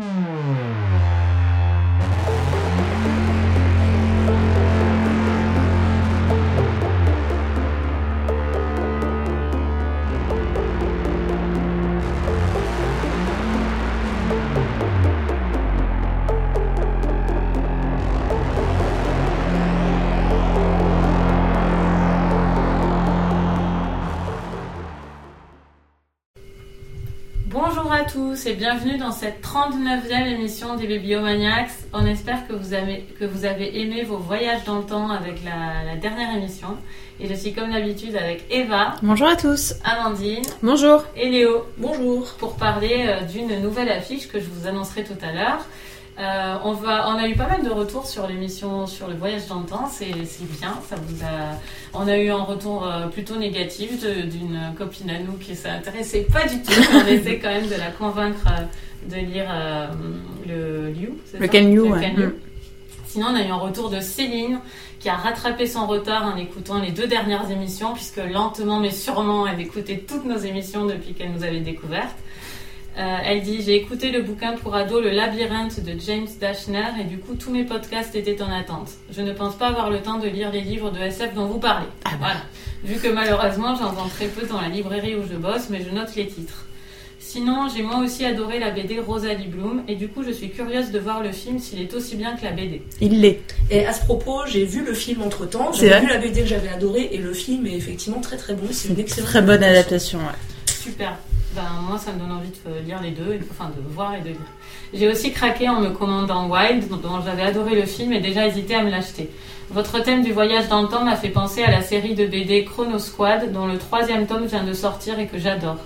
Bonjour tous et bienvenue dans cette 39e émission des Bibliomaniacs. On espère que vous, avez, que vous avez aimé vos voyages dans le temps avec la, la dernière émission. Et je suis comme d'habitude avec Eva, Bonjour à tous. Amandine Bonjour. et Léo Bonjour. pour parler euh, d'une nouvelle affiche que je vous annoncerai tout à l'heure. Euh, on, va, on a eu pas mal de retours sur l'émission sur le voyage dans le temps, c'est bien. Ça vous a, on a eu un retour euh, plutôt négatif d'une copine à nous qui s'intéressait pas du tout. On essaie quand même de la convaincre euh, de lire euh, le Liu. Le Can You, ouais. Can. Sinon, on a eu un retour de Céline qui a rattrapé son retard en écoutant les deux dernières émissions, puisque lentement mais sûrement, elle écoutait toutes nos émissions depuis qu'elle nous avait découvertes. Euh, elle dit J'ai écouté le bouquin pour ados Le labyrinthe de James Dashner et du coup tous mes podcasts étaient en attente. Je ne pense pas avoir le temps de lire les livres de SF dont vous parlez. Ah bah. Voilà. Vu que malheureusement j'en vends très peu dans la librairie où je bosse, mais je note les titres. Sinon, j'ai moi aussi adoré la BD Rosalie Bloom et du coup je suis curieuse de voir le film s'il est aussi bien que la BD. Il l'est. Et à ce propos, j'ai vu le film entre temps. J'ai vu la BD que j'avais adoré et le film est effectivement très très bon. C'est une excellente Très bonne adaptation. ouais. Super. Ben, moi, ça me donne envie de lire les deux, enfin de voir et de lire. J'ai aussi craqué en me commandant Wild, dont j'avais adoré le film et déjà hésité à me l'acheter. Votre thème du voyage dans le temps m'a fait penser à la série de BD Chrono Squad, dont le troisième tome vient de sortir et que j'adore.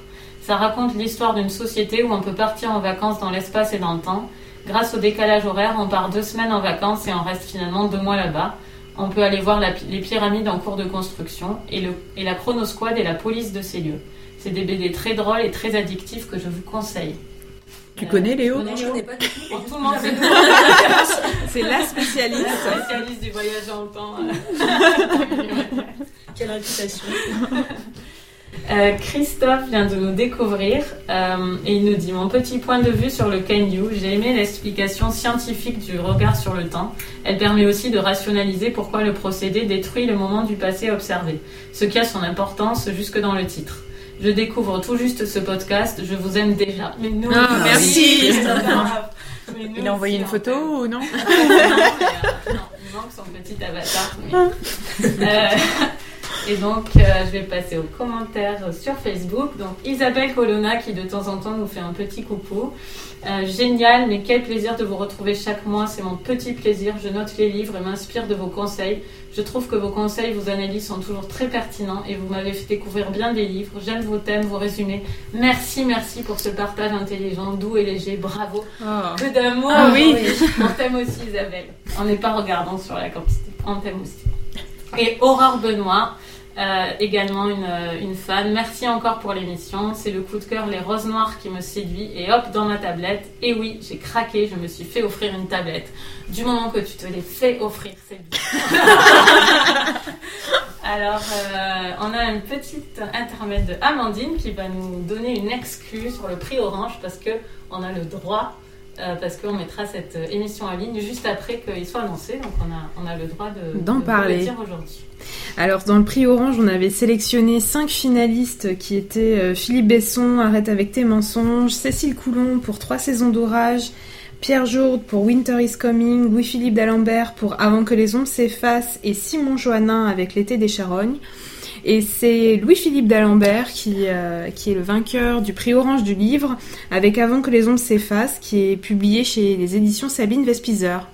Ça raconte l'histoire d'une société où on peut partir en vacances dans l'espace et dans le temps. Grâce au décalage horaire, on part deux semaines en vacances et on reste finalement deux mois là-bas. On peut aller voir les pyramides en cours de construction et la Chrono Squad est la police de ces lieux. C'est des BD très drôles et très addictifs que je vous conseille. Tu Euh, connais Léo Non, je Léo connais pas du tout. Oh, Tout le monde sait C'est la spécialiste. la spécialiste du voyage dans le temps. Quelle réputation. Euh, Christophe vient de nous découvrir euh, et il nous dit Mon petit point de vue sur le Can You, j'ai aimé l'explication scientifique du regard sur le temps. Elle permet aussi de rationaliser pourquoi le procédé détruit le moment du passé observé, ce qui a son importance jusque dans le titre. Je découvre tout juste ce podcast, je vous aime déjà. Mais nous, Ah, merci. Christophe. Mais nous Il a envoyé une en photo fait. ou non non, mais, euh, non, il manque son petit avatar. mais- Euh, et donc, euh, je vais passer aux commentaires sur Facebook. Donc, Isabelle Colonna qui de temps en temps nous fait un petit coucou. Euh, génial, mais quel plaisir de vous retrouver chaque mois. C'est mon petit plaisir. Je note les livres et m'inspire de vos conseils. Je trouve que vos conseils, vos analyses sont toujours très pertinents et vous m'avez fait découvrir bien des livres. J'aime vos thèmes, vos résumés. Merci, merci pour ce partage intelligent, doux et léger. Bravo. Que d'amour. Ah oui. On t'aime aussi, Isabelle. On n'est pas regardant sur la quantité. On t'aime aussi. Et Aurore Benoît, euh, également une, euh, une fan. Merci encore pour l'émission. C'est le coup de cœur Les Roses Noires qui me séduit. Et hop, dans ma tablette. Et oui, j'ai craqué. Je me suis fait offrir une tablette. Du moment que tu te l'es fait offrir, c'est bien. Alors, euh, on a une petite intermède de Amandine qui va nous donner une exclue sur le prix Orange parce que on a le droit, euh, parce qu'on mettra cette émission en ligne juste après qu'il soit annoncé. Donc, on a, on a le droit de, D'en de parler. le dire aujourd'hui. Alors, dans le prix Orange, on avait sélectionné cinq finalistes qui étaient euh, Philippe Besson, Arrête avec tes mensonges, Cécile Coulon pour Trois saisons d'orage, Pierre Jourde pour Winter is Coming, Louis-Philippe d'Alembert pour Avant que les ombres s'effacent et Simon Joannin avec L'été des charognes. Et c'est Louis-Philippe d'Alembert qui, euh, qui est le vainqueur du prix Orange du livre avec Avant que les ombres s'effacent qui est publié chez les éditions Sabine Vespizer.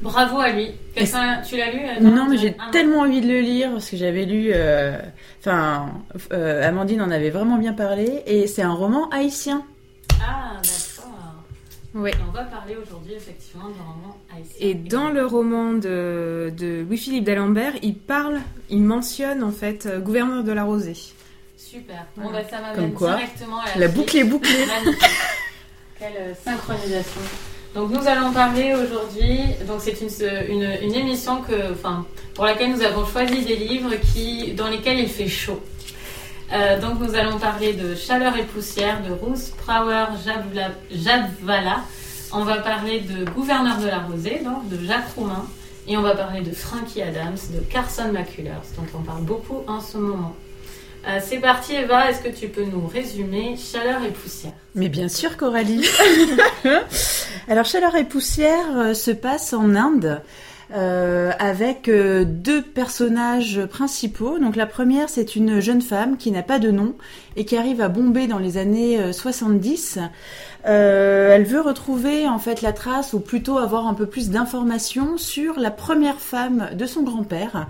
Bravo à lui. Tu l'as lu euh, Non, mais j'ai Ah, tellement envie de le lire parce que j'avais lu. euh, Enfin, euh, Amandine en avait vraiment bien parlé et c'est un roman haïtien. Ah, d'accord. Ouais. Et on va parler aujourd'hui effectivement d'un roman haïtien. Et dans le roman de, de Louis-Philippe d'Alembert, il parle, il mentionne en fait euh, gouverneur de la Rosée. Super. Bon, Voilà. bah, ça m'amène Comme quoi, directement à la, La boucle est bouclée. Magnifique. Quelle euh, synchronisation. Donc nous allons parler aujourd'hui. Donc c'est une, une, une émission que, enfin, pour laquelle nous avons choisi des livres qui, dans lesquels il fait chaud. Euh, donc nous allons parler de Chaleur et poussière de Ruth Prauer Jabla- Jadvala On va parler de Gouverneur de la Rosée, donc de Jacques Roumain. Et on va parler de Frankie Adams, de Carson McCullers, dont on parle beaucoup en ce moment. Euh, c'est parti Eva, est-ce que tu peux nous résumer Chaleur et poussière? Mais bien sûr Coralie. Alors Chaleur et poussière euh, se passe en Inde. Euh, avec euh, deux personnages principaux. Donc la première, c'est une jeune femme qui n'a pas de nom et qui arrive à Bombay dans les années 70. Euh, elle veut retrouver en fait la trace ou plutôt avoir un peu plus d'informations sur la première femme de son grand-père.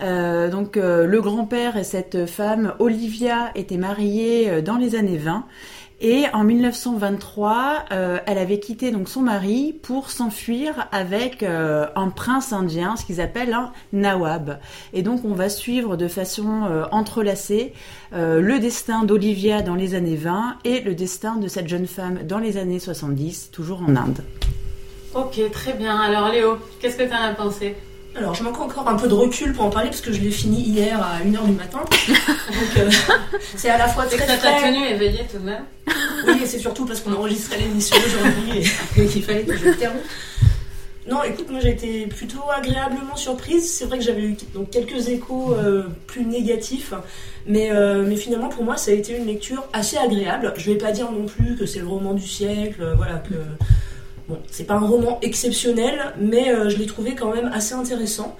donc le grand-père et cette femme, Olivia, étaient mariés dans les années 20 et en 1923, euh, elle avait quitté donc son mari pour s'enfuir avec euh, un prince indien, ce qu'ils appellent un nawab. Et donc on va suivre de façon euh, entrelacée le destin d'Olivia dans les années 20 et le destin de cette jeune femme dans les années 70, toujours en Inde. Ok, très bien. Alors Léo, qu'est-ce que tu en as pensé? Alors, je manque encore un peu de recul pour en parler parce que je l'ai fini hier à 1h du matin. Donc, euh, c'est à la fois très. Ça t'a tenu éveillé tout de même Oui, et c'est surtout parce qu'on enregistrait l'émission aujourd'hui et, qu'il fallait que je termine. Non, écoute, moi j'ai été plutôt agréablement surprise. C'est vrai que j'avais eu donc, quelques échos euh, plus négatifs, mais, euh, mais finalement pour moi ça a été une lecture assez agréable. Je vais pas dire non plus que c'est le roman du siècle, voilà, que Bon, c'est pas un roman exceptionnel, mais euh, je l'ai trouvé quand même assez intéressant.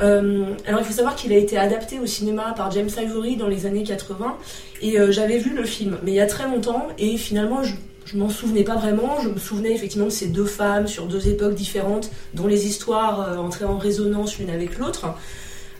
Euh, alors il faut savoir qu'il a été adapté au cinéma par James Ivory dans les années 80 et euh, j'avais vu le film mais il y a très longtemps et finalement je, je m'en souvenais pas vraiment, je me souvenais effectivement de ces deux femmes sur deux époques différentes dont les histoires entraient en résonance l'une avec l'autre.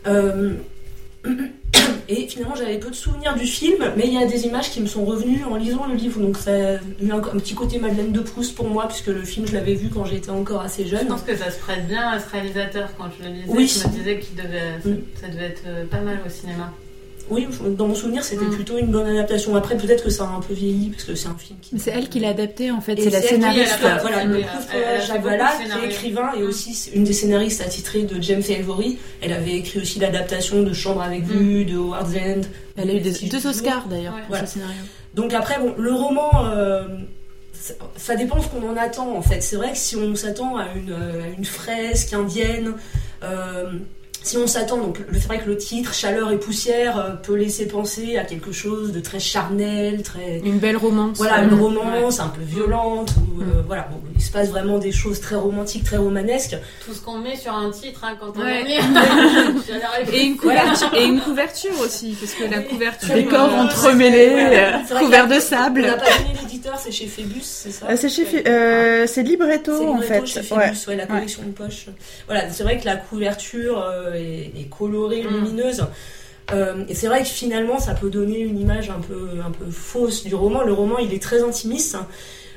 Et finalement, j'avais peu de souvenirs du film, mais il y a des images qui me sont revenues en lisant le livre. Donc, ça a eu un, petit côté Madeleine de Proust pour moi, puisque le film, je l'avais vu quand j'étais encore assez jeune. Je pense que ça se prête bien à ce réalisateur quand je le lisais. Oui. Je me disais que devait, ça devait être pas mal au cinéma. Oui, dans mon souvenir, c'était mm. plutôt une bonne adaptation. Après, peut-être que ça a un peu vieilli, parce que c'est un film qui. C'est elle qui l'a adapté, en fait. C'est la scénariste. voilà, le qui est écrivain et aussi une des scénaristes attitrées de James Ivory. Elle avait écrit aussi l'adaptation de Chambre avec mm. vue, de Howard's End. Elle a eu deux Oscars, d'ailleurs, pour ce scénario. Donc après, bon, le roman. Euh, ça dépend ce qu'on en attend en fait. C'est vrai que si on s'attend à une, euh, une, fresque indienne, euh, si on s'attend, donc c'est vrai que le titre Chaleur et poussière euh, peut laisser penser à quelque chose de très charnel, très une belle romance. Voilà, une romance un peu violente. Où, euh, mm. voilà, bon, il se passe vraiment des choses très romantiques, très romanesques. Tout ce qu'on met sur un titre hein, quand on est et une couverture et une couverture aussi, parce que la couverture décor euh, entremêlé, couvert de sable. On n'a pas donné c'est chez Phébus, c'est ça C'est chez c'est Libretto en fait. Chez Phébus, ouais. la collection de poche. Voilà, c'est vrai que la couverture et, colorée, mm. lumineuse. Euh, et c'est vrai que finalement, ça peut donner une image un peu, un peu fausse du roman. Le roman, il est très intimiste.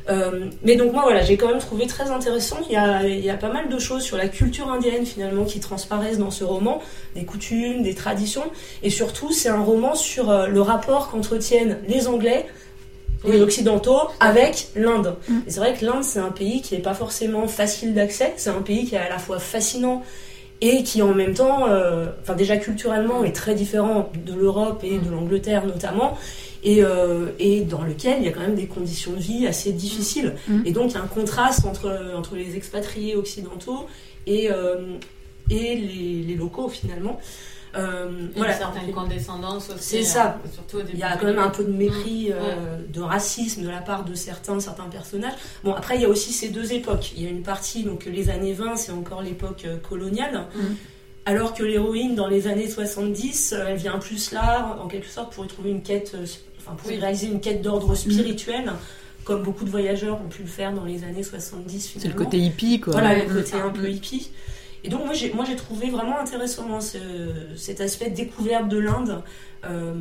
Euh, mais donc moi, voilà, j'ai quand même trouvé très intéressant. Il y, a, il y a pas mal de choses sur la culture indienne finalement qui transparaissent dans ce roman, des coutumes, des traditions, et surtout, c'est un roman sur euh, le rapport qu'entretiennent les Anglais les Occidentaux avec l'Inde. Mm. Et c'est vrai que l'Inde, c'est un pays qui n'est pas forcément facile d'accès. C'est un pays qui est à la fois fascinant et qui en même temps, euh, enfin déjà culturellement est très différent de l'Europe et de l'Angleterre notamment, et, euh, et, dans lequel il y a quand même des conditions de vie assez difficiles. Mm. Et donc il y a un contraste entre, entre les expatriés occidentaux et, euh, et les, les, locaux finalement. Euh, voilà. Une certaine condescendance aussi. C'est ça. Euh, surtout Il y a quand même un peu de mépris, euh, de racisme de la part de certains, certains personnages. Bon, après, il y a aussi ces deux époques. Il y a une partie, donc les années 20, c'est encore l'époque coloniale. Mm. Alors que l'héroïne, dans les années 70, elle vient plus là, en quelque sorte, pour y trouver une quête, enfin, pour y réaliser une quête d'ordre spirituel. Comme beaucoup de voyageurs ont pu le faire dans les années 70 C'est le côté hippie, quoi. Voilà, le côté un peu hippie. Et donc moi j'ai, moi, j'ai trouvé vraiment intéressant ce, cet aspect découverte de l'Inde. Euh,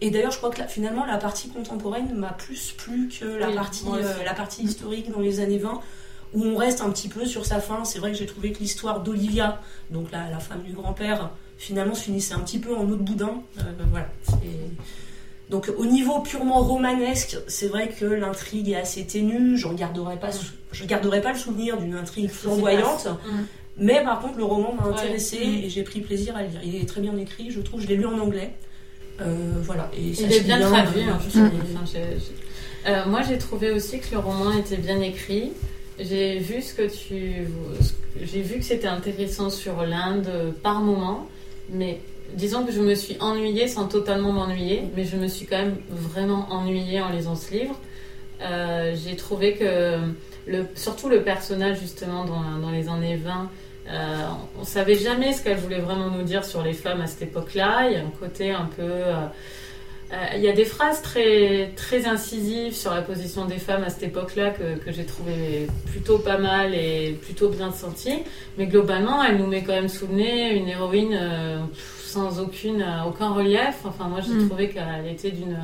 et d'ailleurs, je crois que finalement, la partie contemporaine m'a plus plu que la, partie, euh, la partie historique dans les années 20, où on reste un petit peu sur sa fin. C'est vrai que j'ai trouvé que l'histoire d'Olivia, donc la, la femme du grand-père, finalement se finissait un petit peu en eau de boudin. Euh, voilà. Donc au niveau purement romanesque, c'est vrai que l'intrigue est assez ténue. Je ne garderai pas, je garderai pas le souvenir d'une intrigue flamboyante. Mais par contre, le roman m'a intéressé et j'ai pris plaisir à le lire. Il est très bien écrit, je trouve. Je l'ai lu en anglais. Euh, voilà. Et il est bien, traduit. Hein, euh, moi, j'ai trouvé aussi que le roman était bien écrit. j'ai vu ce que tu. J'ai vu que c'était intéressant sur l'Inde par moment, mais disons que je me suis ennuyée sans totalement m'ennuyer, mais je me suis quand même vraiment ennuyée en lisant ce livre. Euh, j'ai trouvé que, le, surtout le personnage justement dans, dans les années 20, euh, on savait jamais ce qu'elle voulait vraiment nous dire sur les femmes à cette époque-là. Il y a un côté un peu. Euh, euh, il y a des phrases très, très incisives sur la position des femmes à cette époque-là que, que j'ai trouvé plutôt pas mal et plutôt bien senties. Mais globalement, elle nous met quand même sous le nez une héroïne sans aucune, aucun relief. Enfin, moi, j'ai Mm. trouvé qu'elle était d'une.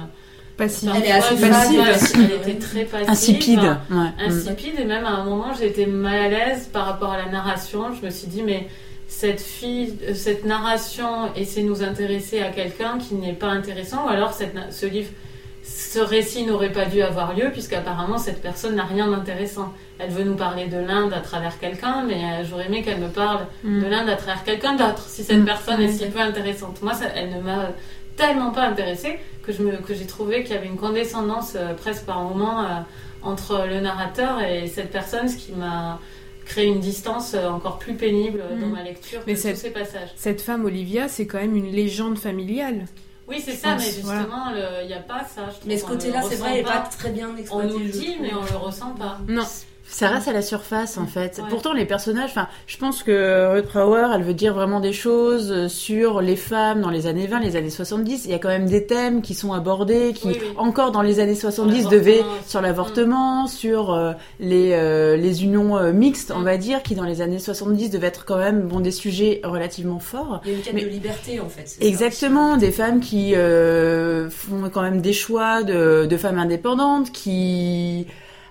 Passive. Elle est assez passive. Elle était très passive. Insipide. Ouais. Mm. insipide et même à un moment j'étais mal à l'aise par rapport à la narration. Je me suis dit mais cette fille, euh, cette narration essaie de nous intéresser à quelqu'un qui n'est pas intéressant ou alors cette, ce livre, ce récit n'aurait pas dû avoir lieu puisqu'apparemment cette personne n'a rien d'intéressant. Elle veut nous parler de l'Inde à travers quelqu'un mais euh, j'aurais aimé qu'elle me parle Mm. de l'Inde à travers quelqu'un d'autre si cette Mm. personne est si peu intéressante. Moi ça, elle ne m'a tellement pas intéressée que je me que j'ai trouvé qu'il y avait une condescendance euh, presque par moment euh, entre le narrateur et cette personne, ce qui m'a créé une distance euh, encore plus pénible dans Mm. ma lecture Mais que c'est- tous ces passages. Cette femme, Olivia, c'est quand même une légende familiale. Oui, c'est ça, pense, mais justement, il n'y a pas ça. je. Mais ce On côté-là, c'est vrai, n'est pas très bien On exploité. nous le dit, mais on le ressent pas. Non. Ça reste à la surface en fait. Ouais. Pourtant les personnages, enfin, je pense que Ruth Power, elle veut dire vraiment des choses euh, sur les femmes dans les années 20, les années 70. Il y a quand même des thèmes qui sont abordés, qui Oui, oui. encore dans les années 70 Sur devaient sur l'avortement, sur euh, les euh, les unions euh, mixtes, on Mm. va dire, qui dans les années 70 devaient être quand même bon des sujets relativement forts. Il y a une quête Mais- de liberté, en fait. ça Exactement, des femmes qui euh, font quand même des choix de, de femmes indépendantes, qui,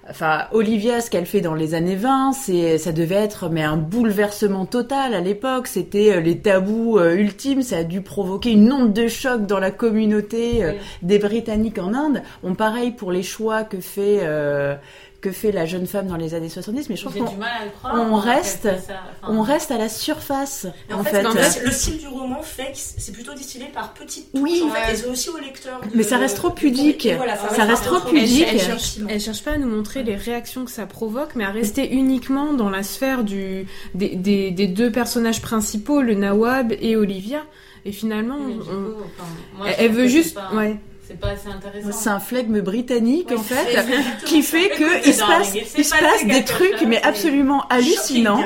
enfin, Olivia, ce qu'elle fait dans les années 20, c'est, ça devait être mais un bouleversement total à l'époque. C'était euh, les tabous euh, ultimes. Ça a dû provoquer une onde de choc dans la communauté euh, Oui. des Britanniques en Inde. On pareil pour les choix que fait euh, que fait la jeune femme dans les années 70. Mais je trouve qu'on reste- fait ça. Enfin, on reste à la surface. En, en fait, fait, en fait, le style du roman fait que c'est plutôt distillé par petites touches, Oui. en fait, Ouais. et c'est aussi au lecteur. de- Mais ça reste trop pudique. et voilà, Ça reste trop pudique. Elle, elle cherche, elle cherche pas à nous montrer les réactions que ça provoque, mais à rester uniquement dans la sphère du, des, des, des deux personnages principaux, le Nawab et Olivia. Et finalement, mais du on- coup, enfin, moi, elle, veut juste, c'est pas- ouais. C'est pas assez intéressant. C'est un flegme britannique Oui, en fait, qui fait que Écoute, il se passe, il se passe des trucs chose, mais absolument hallucinants.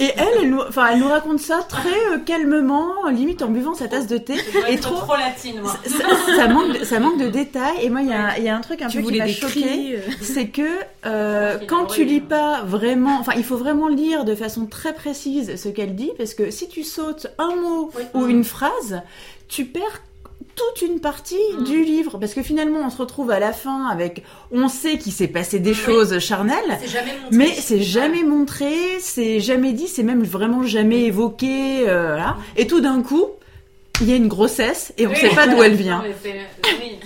Et elle, elle nous, enfin, elle nous raconte ça très euh, calmement, limite en buvant sa tasse de thé. Et être trop, trop latine, moi. ça, ça manque, de, ça manque de détails. Et moi, il y a, y a un truc un Tu peu qui m'a choqué, euh. c'est que euh, qu'il quand tu lis pas vraiment, enfin, il faut vraiment lire de façon très précise ce qu'elle dit, parce que si tu sautes un mot Oui. ou une phrase, tu perds toute une partie Mm. du livre parce que finalement on se retrouve à la fin avec on sait qu'il s'est passé des Oui. choses charnelles mais c'est jamais montré, c'est jamais dit, c'est même vraiment jamais évoqué. euh, voilà. Et tout d'un coup, il y a une grossesse et on Oui, sait pas d'où elle vient. Oui,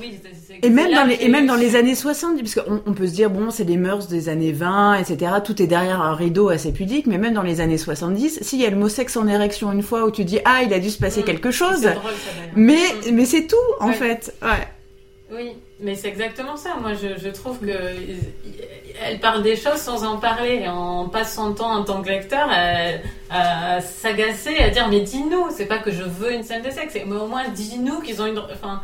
oui, Et même dans les et même dans les années 70 parce qu'on on peut se dire bon c'est les mœurs des années 20 etc tout est derrière un rideau assez pudique mais même dans les années 70 s'il y a le mot sexe en érection une fois où tu dis ah il a dû se passer Mm. quelque chose drôle, ça, mais Mm. mais c'est tout en Ouais. fait ouais Oui, mais c'est exactement ça. Moi, je, je trouve que elle parle des choses sans en parler, en passant son temps en tant que lecteur à, à s'agacer, à dire mais dis-nous. C'est pas que je veux une scène de sexe, mais au moins dis-nous qu'ils ont une. Enfin.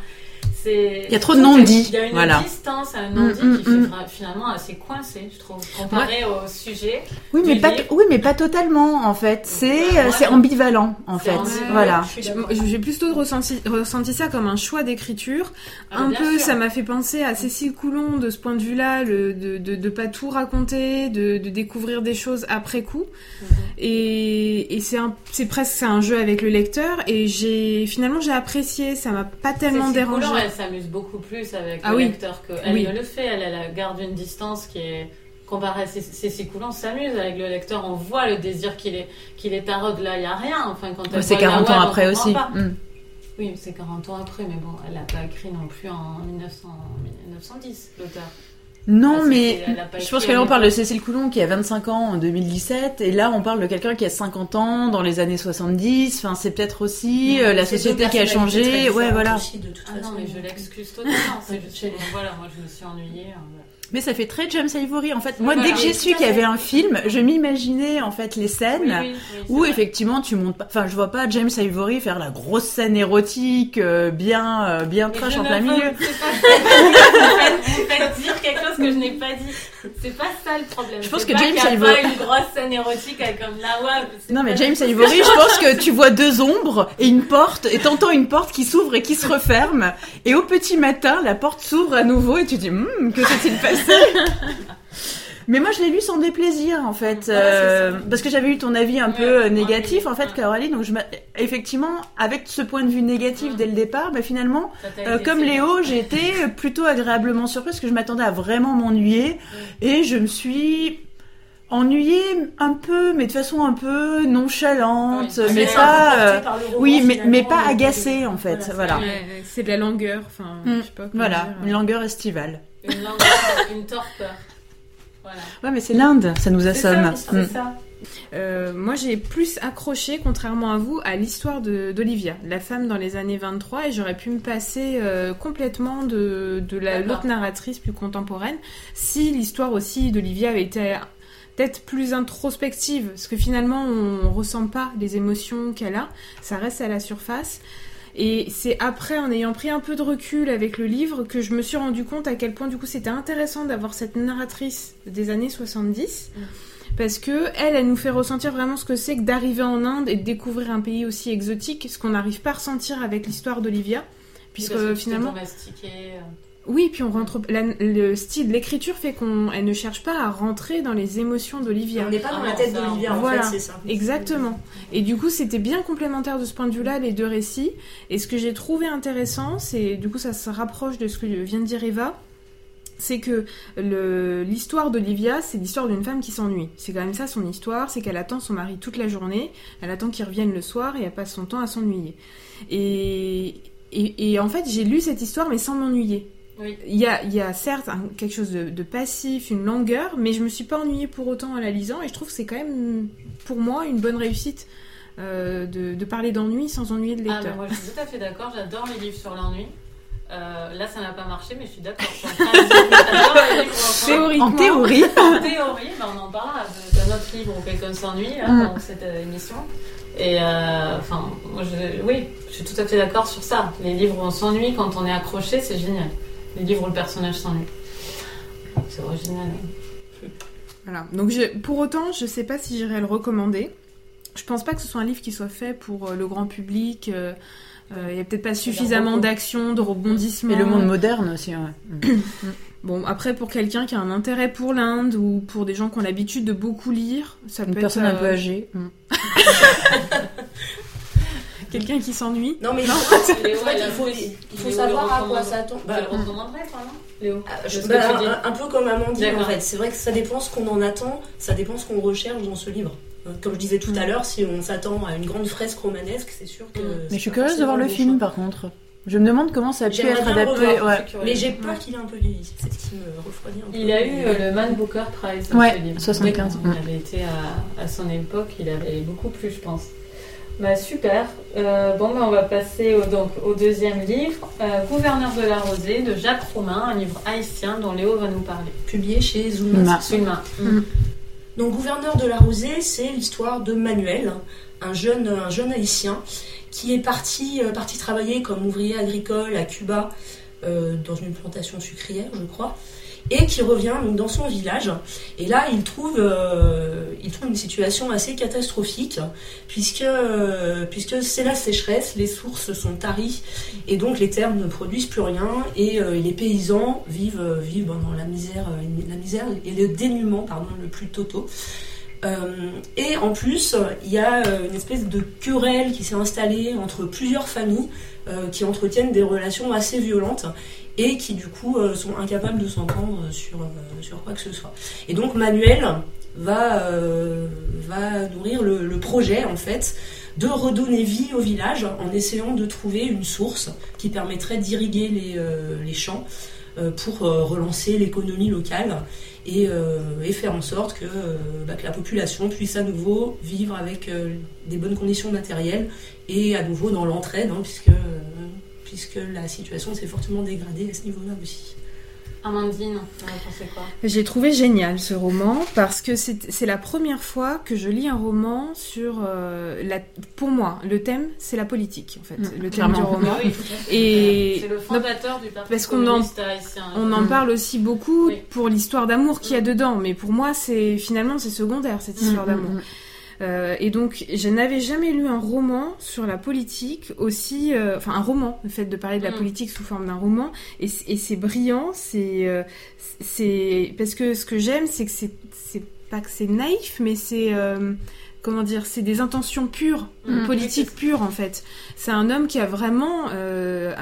Il y a trop de non-dits, Il y a une voilà. distance, un non-dit Mm, qui mm, fait finalement assez coincé, je trouve, comparé au sujet. oui mais Du pas livre. oui mais pas totalement en fait c'est Ouais, euh, c'est ouais. ambivalent en fait ambivalent. voilà. J'ai plutôt ressenti, ressenti ça comme un choix d'écriture. Ah, un peu, sûr. ça m'a fait penser à Cécile Coulon de ce point de vue-là, de, de, de pas tout raconter, de, de découvrir des choses après coup. Mhm. Et, et c'est presque un jeu avec le lecteur. Et j'ai finalement j'ai apprécié, ça m'a pas tellement dérangé. Coulon, elle s'amuse beaucoup plus avec Ah le oui. lecteur que elle Oui. ne le fait. Elle, elle garde une distance qui est comparée à Cé- Cécile Coulon, s'amuse avec le lecteur. On voit le désir qu'il est qu'il est tarot. Là, il n'y a rien. Enfin, quand elle c'est voit 40 Nawab, ans après aussi. Mm. Oui, c'est 40 ans après, mais bon, elle n'a pas écrit non plus en 1900, 1910, l'auteur. Non, Ah, mais je pense que là on parle de. Cécile Coulon qui a 25 ans en 2017 et là on parle de quelqu'un qui a 50 ans dans les années 70. Enfin, c'est peut-être aussi euh, la société qui a changé. Ouais, voilà. aussi, de toute Ah non, mais je l'excuse totalement. Que, voilà, moi je me suis ennuyée. hein, voilà. Mais ça fait très James Ivory en fait. Moi, Voilà, dès que j'ai su qu'il y avait un film, je m'imaginais en fait les scènes Oui, oui, oui, c'est où vrai. effectivement tu montes pas. Enfin, je vois pas James Ivory faire la grosse scène érotique, euh, bien, euh, bien Mais trash en plein milieu. pas vous, faites, dire quelque chose que je n'ai pas dit. C'est pas ça le problème. Je pense que pas James y a Ivory- pas une grosse scène érotique comme la c'est Non mais James Ivory, je pense que tu vois deux ombres et une porte et t'entends une porte qui s'ouvre et qui se referme et au petit matin la porte s'ouvre à nouveau et tu dis Hum, que s'est-il passé? Mais moi je l'ai lu sans déplaisir en fait c'est euh, parce que j'avais eu ton avis un Ouais, peu euh, ouais, négatif ouais. en fait Caroline donc je effectivement avec ce point de vue négatif Ouais. dès le départ bah, finalement euh, comme. Léo j'ai été plutôt agréablement surprise parce que je m'attendais à vraiment m'ennuyer et je me suis ennuyée un peu mais de façon un peu nonchalante Oui. mais pas euh, roman, oui, mais, pas agacée en fait, voilà, c'est de la langueur, enfin, je sais pas comment Voilà, dire. une langueur estivale. Une langue, une torpeur. Voilà. Ouais, mais c'est l'Inde, ça nous assomme. ça, c'est Mm. ça. Euh, moi, j'ai plus accroché, contrairement à vous, à l'histoire d'Olivia, la femme dans les années 23, et j'aurais pu me passer euh, complètement de, de la- l'autre narratrice plus contemporaine, si l'histoire aussi d'Olivia avait été peut-être plus introspective, parce que finalement, on ressent pas les émotions qu'elle a, ça reste à la surface. Et c'est après, en ayant pris un peu de recul avec le livre, que je me suis rendu compte à quel point du coup c'était intéressant d'avoir cette narratrice des années 70 parce que elle, elle nous fait ressentir vraiment ce que c'est que d'arriver en Inde et de découvrir un pays aussi exotique, ce qu'on n'arrive pas à ressentir avec l'histoire d'Olivia, puisque Parce que finalement, domestiqué, oui, puis on rentre, la- le style, l'écriture fait qu'on, elle ne cherche pas à rentrer dans les émotions d'Olivia. On n'est pas dans Ah la tête d'Olivia, en voilà. fait, c'est ça. Exactement. Et du coup, c'était bien complémentaire de ce point de vue-là, les deux récits. Et ce que j'ai trouvé intéressant, c'est, du coup, ça se rapproche de ce que vient de dire Eva, c'est que l'histoire d'Olivia, c'est l'histoire d'une femme qui s'ennuie. C'est quand même ça son histoire, c'est qu'elle attend son mari toute la journée, elle attend qu'il revienne le soir et elle passe son temps à s'ennuyer. Et, et, et en fait, j'ai lu cette histoire mais sans m'ennuyer. Oui. Il y a, il y a certes un- quelque chose de, de passif, une langueur, mais je me suis pas ennuyée pour autant en la lisant et je trouve que c'est quand même pour moi une bonne réussite euh, de, de parler d'ennui sans ennuyer le Ah, lecteur. moi je suis tout à fait d'accord, j'adore les livres sur l'ennui. Euh, là, ça n'a pas marché, mais je suis d'accord. Théoriquement. En théorie. En théorie, ben, on en parlera de, de notre livre où quelqu'un s'ennuie là, Mm. dans cette euh, émission. Et euh, enfin, oui, je suis tout à fait d'accord sur ça. Les livres où on s'ennuie quand on est accroché, c'est génial. Les livres où le personnage s'ennuie. C'est original. Voilà. Donc je- pour autant, je sais pas si j'irais le recommander. Je pense pas que ce soit un livre qui soit fait pour euh, le grand public. euh, euh, Il y a peut-être pas suffisamment d'action, de rebondissement. Et le monde moderne aussi, ouais. Mm. Bon, après pour quelqu'un qui a un intérêt pour l'Inde ou pour des gens qui ont l'habitude de beaucoup lire, ça Une peut personne être un peu âgée. Mm. quelqu'un qui s'ennuie. Non, mais Léo, qu'il faut, plus. il faut Léo savoir à quoi. Tu Bah, non Léo Ah, de je- bah, un, un peu comme Amandine en fait. C'est vrai que ça dépend ce qu'on en attend, ça dépend ce qu'on recherche dans ce livre. Comme je disais tout à l'heure, si on s'attend à une grande fresque romanesque, c'est sûr que. Mm. Mais je suis curieuse de voir le film par contre. Je me demande comment ça a pu être adapté. Ouais. Mais j'ai peur qu'il ait un peu vieilli. C'est ce qui me refroidit un peu. Il a eu euh, le Man Booker Prize. Ouais, ce livre. 75, Il mm. avait été à, à son époque, il avait beaucoup plu, je pense. Bah, super. Euh, bon, bah, on va passer au, donc, au deuxième livre, euh, Gouverneur de la Rosée, de Jacques Romain, un livre haïtien dont Léo va nous parler. Publié chez Zulma. Zulma. Sulma. Donc, Gouverneur de la Rosée, c'est l'histoire de Manuel, un jeune, un jeune haïtien qui est parti, euh, parti travailler comme ouvrier agricole à Cuba euh, dans une plantation sucrière, je crois, et qui revient donc, dans son village. Et là, il trouve, euh, il trouve une situation assez catastrophique, puisque, euh, puisque c'est la sécheresse, les sources sont taries, et donc les terres ne produisent plus rien, et euh, les paysans vivent, vivent dans la misère, la misère et le dénuement pardon, le plus totaux. Et en plus, il y a une espèce de querelle qui s'est installée entre plusieurs familles qui entretiennent des relations assez violentes et qui du coup euh, sont incapables de s'entendre sur, euh, sur quoi que ce soit. Et donc Manuel va, euh, va nourrir le, projet en fait de redonner vie au village en essayant de trouver une source qui permettrait d'irriguer les, euh, les champs euh, pour euh, relancer l'économie locale et, euh, et faire en sorte que, euh, bah, que la population puisse à nouveau vivre avec euh, des bonnes conditions matérielles et à nouveau dans l'entraide, hein, puisque, euh, puisque la situation s'est fortement dégradée à ce niveau-là aussi. Amandine, tu en as pensé quoi? J'ai trouvé génial ce roman parce que c'est la première fois que je lis un roman sur euh, la. Pour moi, le thème c'est la politique en fait, Mm, le thème clairement. du roman. Oui. Et- c'est le fondateur du Parti Parce qu'on en-. On en Mm. parle aussi beaucoup Oui. pour l'histoire d'amour qu'il y a dedans, mais pour moi c'est finalement c'est secondaire cette histoire Mm, d'amour. mm, mm. Euh, et donc, je n'avais jamais lu un roman sur la politique aussi, euh, enfin un roman, le fait de parler de la Mm. politique sous forme d'un roman, et, c'est brillant, c'est, euh, c'est parce que ce que j'aime, c'est que c'est, c'est pas que c'est naïf, mais c'est comment dire, c'est des intentions pures, Mm. politiques Oui, pures en fait. C'est un homme qui a vraiment, euh,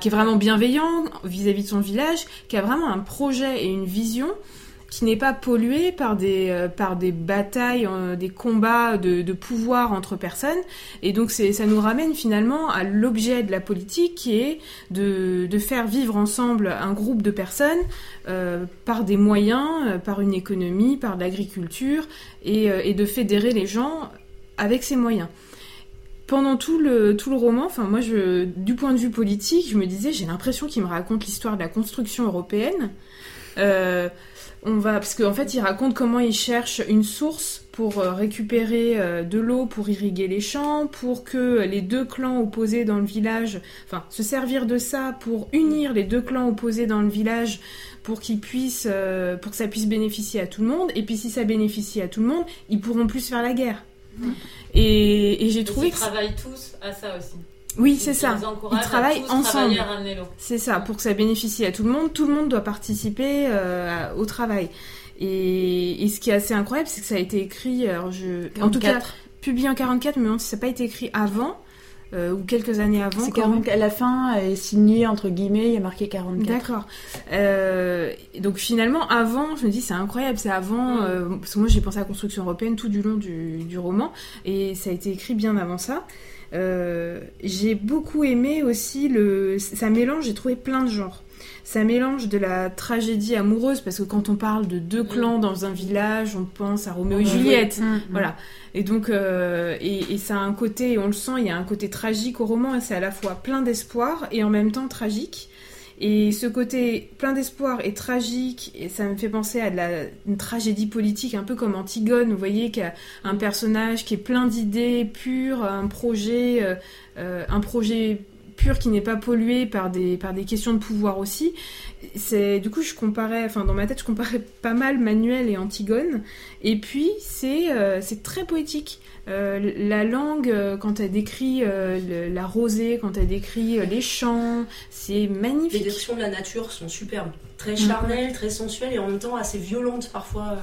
qui est vraiment bienveillant vis-à-vis de son village, qui a vraiment un projet et une vision qui n'est pas pollué par des, euh, par des batailles, euh, des combats de, de pouvoir entre personnes. Et donc ça nous ramène finalement à l'objet de la politique qui est de, de faire vivre ensemble un groupe de personnes euh, par des moyens, par une économie, par l'agriculture, et, de fédérer les gens avec ces moyens. Pendant tout le, tout le roman, enfin moi, je, du point de vue politique, je me disais, j'ai l'impression qu'il me raconte l'histoire de la construction européenne. On va parce qu'en fait, il raconte comment il cherche une source pour euh, récupérer euh, de l'eau pour irriguer les champs, pour que les deux clans opposés dans le village, enfin, se servir de ça pour unir les deux clans opposés dans le village pour qu'ils puissent, euh, pour que ça puisse bénéficier à tout le monde. Et puis si ça bénéficie à tout le monde, ils pourront plus faire la guerre. Mhm. Et, et j'ai trouvé ils que travaillent tous à ça aussi. Oui, c'est ça. Ils, travaillent à tous ensemble. C'est ça, pour que ça bénéficie à tout le monde, tout le monde doit participer euh, au travail. Et, et ce qui est assez incroyable, c'est que ça a été écrit, alors je, en tout cas, 44. publié en 44, mais ça n'a pas été écrit avant, euh, ou quelques années avant. C'est quand même. 40, à la fin est signé entre guillemets, il y a marqué 44. D'accord. Euh, donc finalement, avant, je me dis c'est incroyable, c'est avant, Mm. euh, parce que moi j'ai pensé à la construction européenne tout du long du, du roman, et ça a été écrit bien avant ça. Euh, j'ai beaucoup aimé aussi le, ça mélange, j'ai trouvé plein de genres. Ça mélange de la tragédie amoureuse, parce que quand on parle de deux Mm. clans dans un village, on pense à Roméo et Mm. Juliette. Mm, mm. Voilà. Et donc, euh, et, et ça a un côté, on le sent, il y a un côté tragique au roman, et c'est à la fois plein d'espoir et en même temps tragique. Et ce côté plein d'espoir et tragique, et ça me fait penser à une tragédie politique, un peu comme Antigone, vous voyez, qui a un personnage qui est plein d'idées pures, un projet, euh, euh, pur qui n'est pas pollué par des questions de pouvoir aussi. C'est, du coup, je comparais, enfin, dans ma tête, je comparais pas mal Manuel et Antigone. Et puis, c'est, euh, c'est très poétique. Euh, la langue, euh, quand elle décrit euh, le- la rosée, quand elle décrit les champs, c'est Les magnifique. descriptions de la nature sont superbes. Très charnelles, très sensuelles et en même temps assez violentes parfois,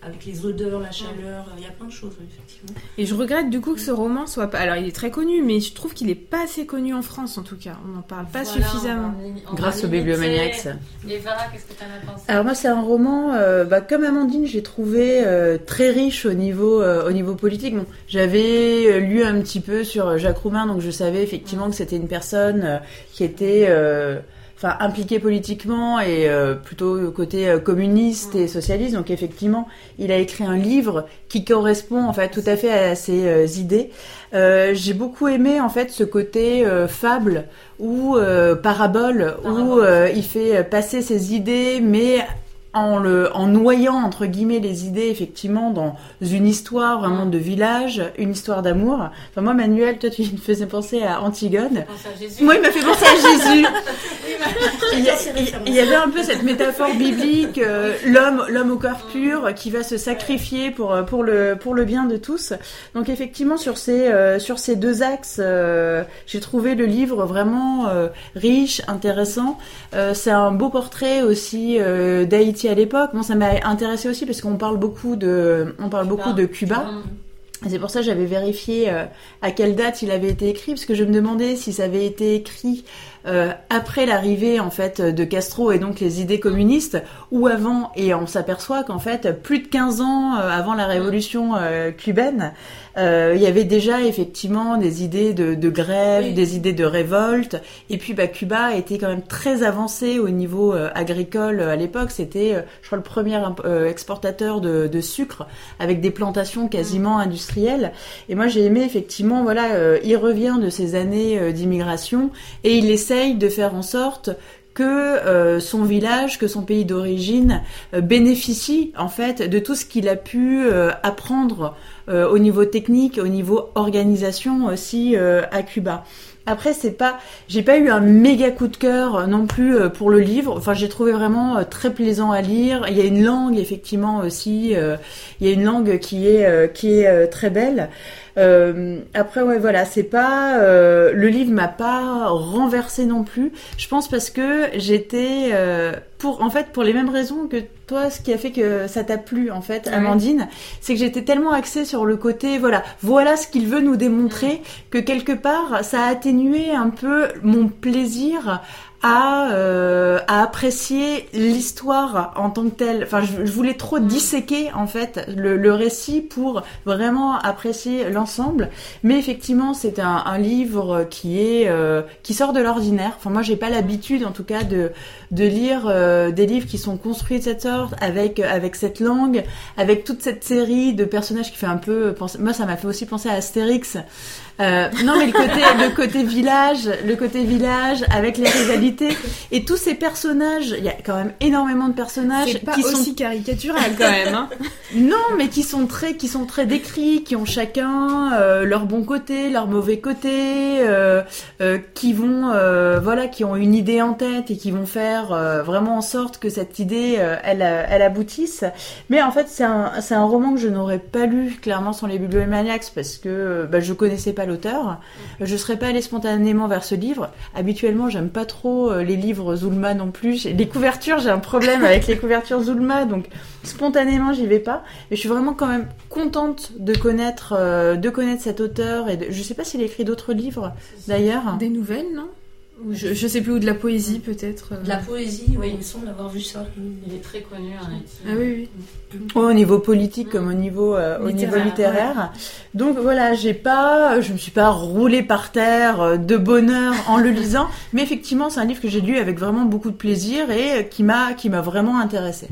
avec les odeurs, la chaleur. Il y a plein de choses, effectivement. Et je regrette du coup que ce roman soit pas. Alors, il est très connu, mais je trouve qu'il est pas assez connu en France en tout cas. On n'en parle pas Voilà, suffisamment. on on Grâce limiter. Bibliomaniacs. Eva, qu'est-ce que tu en as pensé? Alors moi c'est un roman, euh, bah, comme Amandine, j'ai trouvé euh, très riche au niveau euh, au niveau politique. Bon, j'avais lu un petit peu sur Jacques Roumain, donc je savais effectivement que c'était une personne euh, qui était euh, enfin impliquée politiquement et euh, plutôt côté euh, communiste et socialiste. Donc effectivement, il a écrit un livre qui correspond en fait tout à fait à ses euh, idées. Euh, j'ai beaucoup aimé en fait ce côté euh, fable ou euh, parabole où Parabole. euh, il fait passer ses idées mais en le en noyant entre guillemets les idées effectivement dans une histoire vraiment de village, une histoire d'amour. Enfin moi Manuel, toi tu me faisais penser à Antigone. À. Moi il m'a fait penser à Jésus. Il y, a- il- il y avait un peu cette métaphore biblique, euh, l'homme, l'homme au cœur pur qui va se sacrifier pour pour le pour le bien de tous. Donc effectivement sur ces euh, sur ces deux axes, euh, j'ai trouvé le livre vraiment riche, intéressant. C'est un beau portrait aussi euh, à l'époque. Bon, ça m'a intéressé aussi parce qu'on parle beaucoup de on parle beaucoup de Cuba. Et C'est pour ça que j'avais vérifié euh, à quelle date il avait été écrit, parce que je me demandais si ça avait été écrit euh, après l'arrivée en fait de Castro et donc les idées communistes, ou avant. Et on s'aperçoit qu'en fait, plus de 15 ans euh, avant la révolution cubaine, euh, il y avait déjà effectivement des idées de, de grève, Oui. des idées de révolte. Et puis bah, Cuba était quand même très avancé au niveau euh, agricole euh, à l'époque. C'était, euh, je crois, le premier euh, exportateur de, de sucre avec des plantations quasiment industrielles. Et moi, j'ai aimé effectivement, voilà, euh, il revient de ces années d'immigration et il essaye de faire en sorte que euh, son village, que son pays d'origine euh, bénéficie en fait de tout ce qu'il a pu euh, apprendre au niveau technique, au niveau organisation aussi à Cuba. Après, c'est pas, j'ai pas eu un méga coup de cœur non plus pour le livre. Enfin, j'ai trouvé vraiment très plaisant à lire. Il y a une langue effectivement aussi. il y a une langue qui est qui est très belle. Euh, après, ouais, voilà, c'est pas euh, le livre m'a pas renversé non plus. Je pense parce que j'étais euh, pour, en fait, pour les mêmes raisons que toi, ce qui a fait que ça t'a plu, en fait, Amandine, c'est que j'étais tellement axée sur le côté, voilà, voilà ce qu'il veut nous démontrer, que quelque part, ça a atténué un peu mon plaisir à, euh, à apprécier l'histoire en tant que telle. Enfin, je, voulais trop disséquer en fait le, le récit pour vraiment apprécier l'ensemble. Mais effectivement, c'est un, un, livre qui est euh, qui sort de l'ordinaire. Enfin, moi, j'ai pas l'habitude, en tout cas, de de lire euh, des livres qui sont construits de cette sorte, avec avec cette langue, avec toute cette série de personnages qui fait un peu penser. Moi, ça m'a fait aussi penser à Astérix. Euh, non, mais le côté, le côté village, le côté village avec les rivalités et tous ces personnages. Il y a quand même énormément de personnages qui sont aussi caricatural quand même. Hein. non, mais qui sont très, qui sont très décrits, qui ont chacun euh, leur bon côté, leur mauvais côté, euh, qui vont, voilà, qui ont une idée en tête et qui vont faire vraiment en sorte que cette idée, elle, elle aboutisse. Mais en fait, c'est un, c'est un roman que je n'aurais pas lu clairement sans les Bibliomaniacs parce que bah, je connaissais pas l'auteur. Je serais pas allée spontanément vers ce livre. Habituellement, j'aime pas trop euh, les livres Zulma non plus. Les couvertures, j'ai un problème avec les couvertures Zulma, donc spontanément, j'y vais pas. Mais je suis vraiment quand même contente de connaître, euh, de connaître cet auteur. Et je sais pas s'il a écrit d'autres livres d'ailleurs. Des nouvelles, non? Je, je, sais plus, ou de la poésie peut-être. De la poésie, oui, il me semble avoir vu ça. Il est très connu en Haïti. Ah oui, oui. au niveau politique comme au niveau, euh, au niveau littéraire. Donc voilà, j'ai pas, je me suis pas roulée par terre euh, de bonheur en le lisant, mais effectivement, c'est un livre que j'ai lu avec vraiment beaucoup de plaisir et qui m'a, qui m'a vraiment intéressée.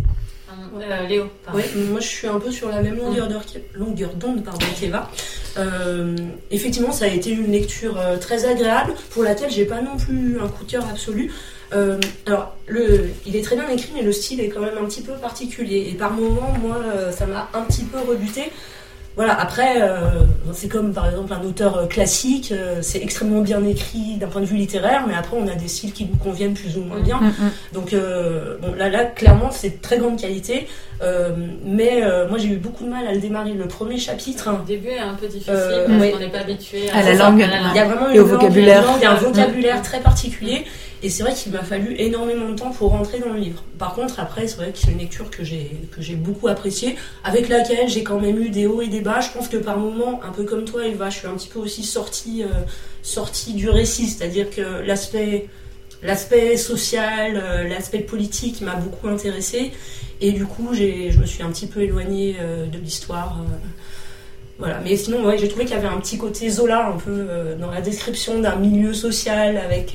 Euh, Léo. Oui, moi je suis un peu sur la même longueur d'onde pardon qu'Eva. Euh, effectivement, ça a été une lecture euh, très agréable pour laquelle j'ai pas non plus un coup de cœur absolu. alors, le, il est très bien écrit, mais le style est quand même un petit peu particulier. Et par moments, moi, ça m'a un petit peu rebuté. Voilà, après, euh, c'est comme par exemple un auteur euh, classique, euh, c'est extrêmement bien écrit d'un point de vue littéraire, mais après on a des styles qui nous conviennent plus ou moins bien. Mm, mm. Donc bon, là, là, clairement, c'est de très grande qualité, mais moi j'ai eu beaucoup de mal à le démarrer. Le premier chapitre. Le début est un peu difficile parce qu'on n'est pas habitué à, la langue. Il y a vraiment une vocabulaire. il y a un vocabulaire très particulier. Et c'est vrai qu'il m'a fallu énormément de temps pour rentrer dans le livre. Par contre, après, c'est vrai que c'est une lecture que j'ai beaucoup appréciée, avec laquelle j'ai quand même eu des hauts et des bas. Je pense que par moments, un peu comme toi, Eva, je suis un petit peu aussi sortie euh, sortie du récit, c'est-à-dire que l'aspect social, euh, l'aspect politique m'a beaucoup intéressée, et du coup, je me suis un petit peu éloignée euh, de l'histoire. Voilà, mais sinon, ouais, j'ai trouvé qu'il y avait un petit côté Zola un peu dans la description d'un milieu social avec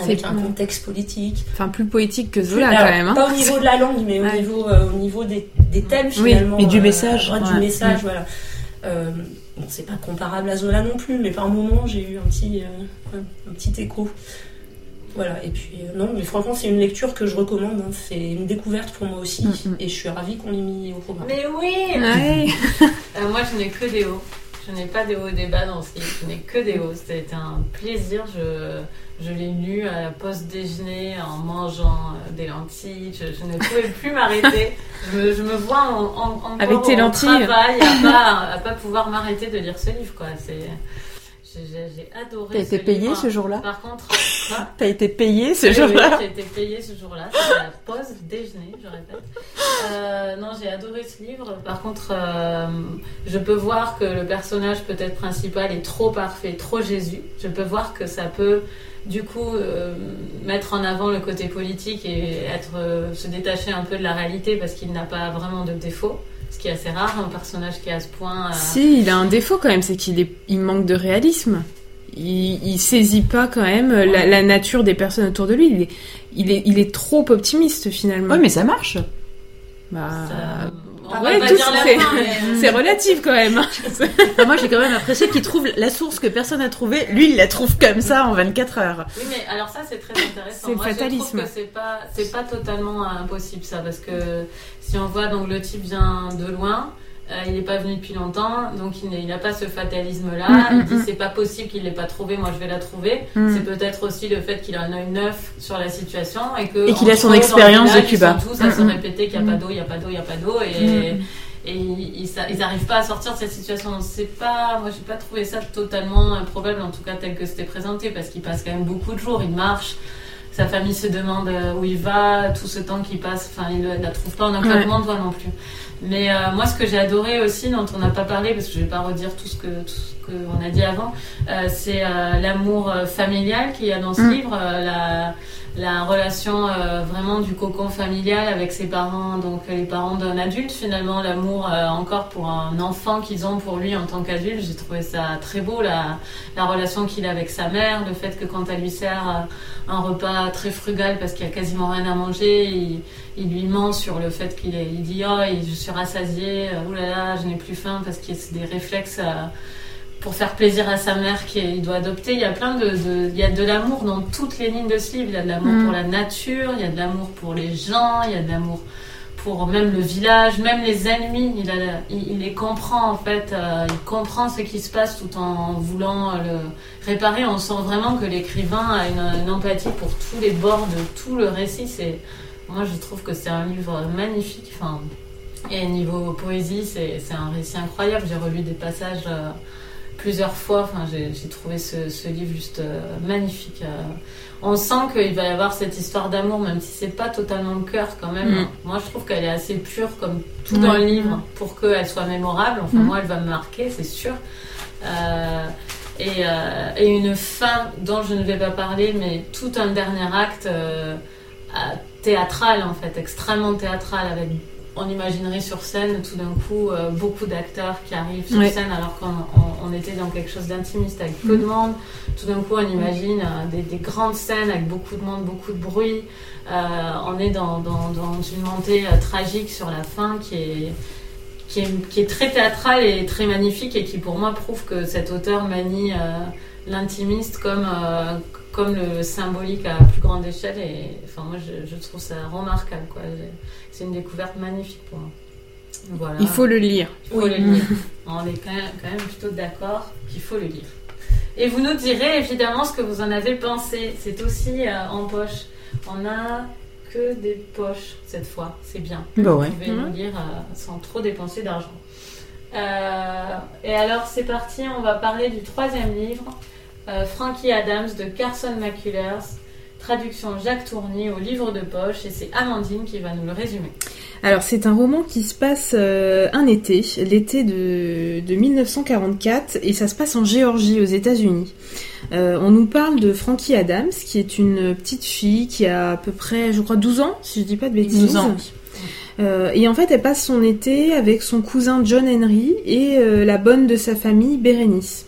avec un contexte politique. Enfin, plus poétique que Zola quand même. Hein. Pas au niveau de la langue, mais au niveau, euh, au niveau des, des thèmes finalement. Oui, et du euh, message. du message, voilà. Euh, bon, c'est pas comparable à Zola non plus, mais par moment j'ai eu un petit, un petit écho. Voilà, et puis non, mais franchement, c'est une lecture que je recommande. Hein. C'est une découverte pour moi aussi, mm, mm. et je suis ravie qu'on l'ait mis au programme. Mais oui, Moi, je n'ai que des hauts. Je n'ai pas des hauts et des bas dans ce livre, je n'ai que des hauts. C'était un plaisir. Je, je l'ai lu à la pause déjeuner en mangeant euh, des lentilles. Je, ne pouvais plus m'arrêter. Je, je, me vois en, en, avec tes lentilles. travail à pas, à pas pouvoir m'arrêter de lire ce livre. Quoi. C'est j'ai adoré. T'as été payé ce jour-là Par contre, T'as été payé ce jour-là J'ai été payé ce jour-là. C'était la pause déjeuner, je répète. Euh, non, j'ai adoré ce livre. Par contre, euh, je peux voir que le personnage peut-être principal est trop parfait, trop Jésus. Je peux voir que ça peut du coup euh, mettre en avant le côté politique et être se détacher un peu de la réalité parce qu'il n'a pas vraiment de défaut ce qui est assez rare, un personnage qui est à ce point. Euh, si, il a un défaut quand même, c'est qu'il est... il manque de réalisme. Il, il saisit pas quand même la, nature des personnes autour de lui. Il est, il est, il est trop optimiste finalement. Oui, mais ça marche. Bah, Ouais, tout la c'est- fin, mais- C'est relatif quand même. Enfin, moi, j'ai quand même apprécié qu'il trouve la source que personne n'a trouvée. Lui, il la trouve comme ça en 24 heures. Oui, mais alors ça, c'est très intéressant. C'est Je fatalisme. trouve que c'est pas, c'est pas totalement impossible, ça, parce que si on voit, donc, le type vient de loin, euh, il n'est pas venu depuis longtemps, donc il n'a pas ce fatalisme-là. Mm, il mm, dit, mm. c'est pas possible qu'il l'ait pas trouvé, moi je vais la trouver. C'est peut-être aussi le fait qu'il a un œil neuf sur la situation et que. Et qu'il a son expérience de Cuba. Ils sont tous à se répéter qu'il n'y a pas d'eau, il n'y a pas d'eau, il n'y a pas d'eau, et. Et ils, ils sa- ils arrivent pas à sortir de cette situation. C'est pas, moi, j'ai pas trouvé ça totalement improbable, en tout cas tel que c'était présenté, parce qu'il passe quand même beaucoup de jours. Il marche, sa famille se demande euh, où il va, tout ce temps qu'il passe. Enfin, il la trouve pas en de doigts non plus. Mais euh, moi, ce que j'ai adoré aussi, dont on n'a pas parlé, parce que je vais pas redire tout ce que tout ce qu'on a dit avant, euh, c'est euh, l'amour euh, familial qu'il y a dans ce Mm. livre, euh, la la relation euh, vraiment du cocon familial avec ses parents, donc les parents d'un adulte finalement, l'amour euh, encore pour un enfant qu'ils ont pour lui en tant qu'adulte. J'ai trouvé ça très beau, la, la relation qu'il a avec sa mère, le fait que quand elle lui sert euh, un repas très frugal parce qu'il a quasiment rien à manger, il, il lui ment sur le fait qu'il il dit oh je suis rassasié, oulala là là, je n'ai plus faim parce qu'il y a des réflexes. Pour faire plaisir à sa mère qu'il doit adopter. Il y a plein de, de- il y a de l'amour dans toutes les lignes de ce livre. Il y a de l'amour Mm. pour la nature, il y a de l'amour pour les gens, il y a de l'amour pour même le village, même les ennemis. Il, a, il, il les comprend en fait. euh, il comprend ce qui se passe tout en voulant euh, le réparer. On sent vraiment que l'écrivain a une, une empathie pour tous les bords de tout le récit. C'est, moi, je trouve que c'est un livre magnifique. Enfin, et niveau poésie, c'est c'est un récit incroyable. J'ai relu des passages euh, plusieurs fois. Enfin, j'ai trouvé ce, ce livre juste euh, magnifique. euh. on sent qu'il va y avoir cette histoire d'amour, même si c'est pas totalement le cœur quand même. Mm. Moi, je trouve qu'elle est assez pure, comme tout dans le livre, pour qu'elle soit mémorable. Enfin, Mm. moi, elle va me marquer, c'est sûr. Euh, et, et une fin dont je ne vais pas parler, mais tout un dernier acte théâtral en fait, extrêmement théâtral avec on imaginerait sur scène tout d'un coup euh, beaucoup d'acteurs qui arrivent sur Ouais. scène alors qu'on on- on était dans quelque chose d'intimiste avec peu de monde. Tout d'un coup on imagine euh, des, des grandes scènes avec beaucoup de monde, beaucoup de bruit. Euh, on est dans, dans, dans une montée tragique sur la fin qui est, qui, est, qui est très théâtrale et très magnifique et qui pour moi prouve que cet auteur manie l'intimiste comme, comme le symbolique à plus grande échelle. Et enfin, moi je, je trouve ça remarquable. quoi. C'est une découverte magnifique pour moi. Voilà. Il faut le lire. Il faut le lire. On est quand même, quand même plutôt d'accord qu'il faut le lire. Et vous nous direz évidemment ce que vous en avez pensé. C'est aussi euh, en poche. On a que des poches cette fois. C'est bien. Bah ouais. Vous pouvez Mhm. nous lire euh, sans trop dépenser d'argent. Euh, et alors c'est parti, on va parler du troisième livre, euh, Frankie Adams de Carson McCullers, traduction Jacques Tourny au livre de poche, et c'est Amandine qui va nous le résumer. Alors c'est un roman qui se passe euh, un été, l'été de, de 1944, et ça se passe en Géorgie, aux États-Unis. Euh, on nous parle de Frankie Adams, qui est une petite fille qui a à peu près, je crois, 12 ans, si je dis pas de bêtises. 12 ans. Euh, et en fait, elle passe son été avec son cousin John Henry et euh, la bonne de sa famille, Bérénice.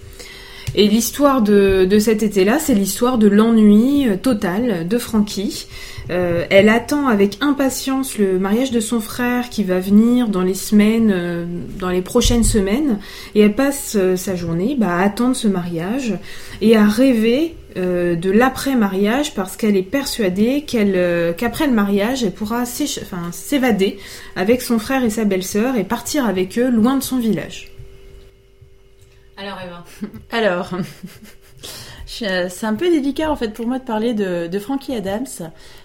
Et l'histoire de, cet été-là, c'est l'histoire de l'ennui euh, total de Frankie. Euh, elle attend avec impatience le mariage de son frère qui va venir dans les semaines, euh, dans les prochaines semaines, et elle passe sa journée bah, à attendre ce mariage et à rêver de l'après-mariage parce qu'elle est persuadée qu'elle, qu'après le mariage, elle pourra s'évader avec son frère et sa belle-sœur et partir avec eux loin de son village. Alors Eva, Alors, c'est un peu délicat en fait pour moi de parler de, de Frankie Adams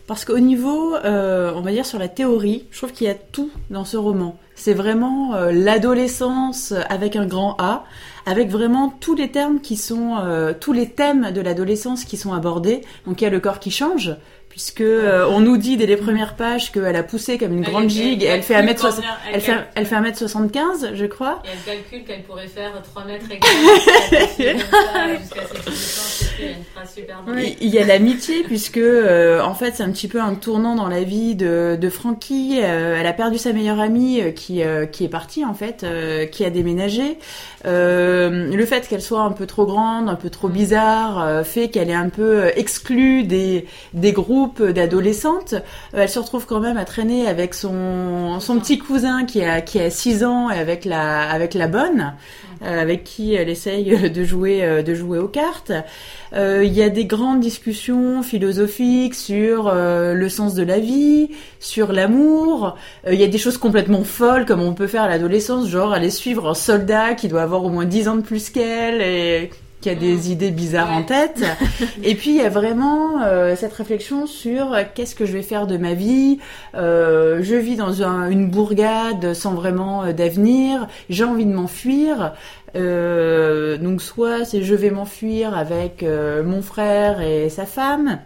parce qu'au niveau, euh, on va dire sur la théorie, je trouve qu'il y a tout dans ce roman. C'est vraiment euh, l'adolescence avec un grand A, avec vraiment tous les termes qui sont, euh, tous les thèmes de l'adolescence qui sont abordés. Donc il y a le corps qui change. Puisque euh, on nous dit dès les premières pages qu'elle a poussé comme une Elle- grande gigue, elle elle, fait calcule 1 m combien- elle elle fait, calcule- elle fait 1m75, je crois. et elle calcule qu'elle pourrait faire 3 mètres et quelques, jusqu'à ses 18 ans, c'est qu'il y a une phrase super bonne. Il y a l'amitié puisque euh, en fait c'est un petit peu un tournant dans la vie de, de Frankie. Euh, elle a perdu sa meilleure amie qui qui est partie en fait, qui a déménagé. Le fait qu'elle soit un peu trop grande, un peu trop bizarre, euh, fait qu'elle est un peu exclue des des groupes groupe d'adolescentes. elle se retrouve quand même à traîner avec son, son petit cousin qui a, qui a 6 ans et avec la, avec la bonne. Euh, avec qui elle essaye de jouer, euh, de jouer aux cartes. Euh, il y a des grandes discussions philosophiques sur le sens de la vie, sur l'amour. Il y a des choses complètement folles comme on peut faire à l'adolescence, genre aller suivre un soldat qui doit avoir au moins 10 ans de plus qu'elle et qui a des idées bizarres en tête. Et puis il y a vraiment euh, cette réflexion sur euh, qu'est-ce que je vais faire de ma vie? Euh, je vis dans une bourgade sans vraiment d'avenir. J'ai envie de m'enfuir. donc soit c'est je vais m'enfuir avec mon frère et sa femme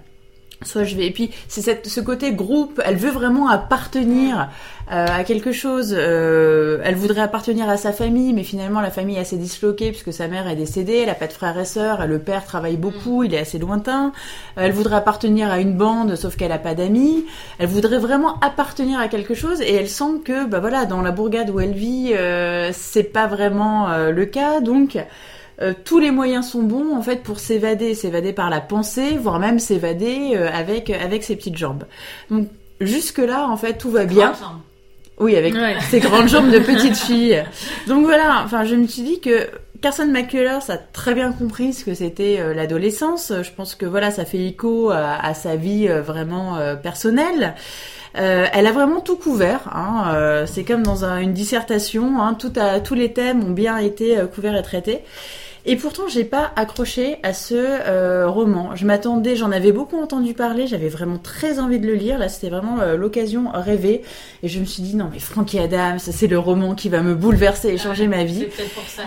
soit je vais et puis c'est ce côté groupe elle veut vraiment appartenir euh, à quelque chose euh, elle voudrait appartenir à sa famille mais finalement la famille est assez disloquée puisque sa mère est décédée elle a pas de frères et sœurs le père travaille beaucoup mm. il est assez lointain. Elle voudrait appartenir à une bande sauf qu'elle a pas d'amis. Elle voudrait vraiment appartenir à quelque chose et elle sent que bah voilà dans la bourgade où elle vit euh, c'est pas vraiment euh, le cas. Donc euh, tous les moyens sont bons en fait pour s'évader, s'évader par la pensée, voire même s'évader euh, avec avec ses petites jambes. Donc jusque là en fait tout va bien. Oui, avec ses grandes jambes de petite fille. Donc voilà, enfin je me suis dit que Carson McCullers a très bien compris ce que c'était euh, l'adolescence. Je pense que voilà, ça fait écho à, sa vie vraiment personnelle. elle a vraiment tout couvert. Hein. c'est comme dans une dissertation. Hein. Tout tous les thèmes ont bien été couverts et traités. Et pourtant, j'ai pas accroché à ce euh, roman. Je m'attendais, j'en avais beaucoup entendu parler, j'avais vraiment très envie de le lire. Là, c'était vraiment euh, l'occasion rêvée. Et je me suis dit, non, mais Frankie Adams, c'est le roman qui va me bouleverser et changer ma vie. C'est pour ça.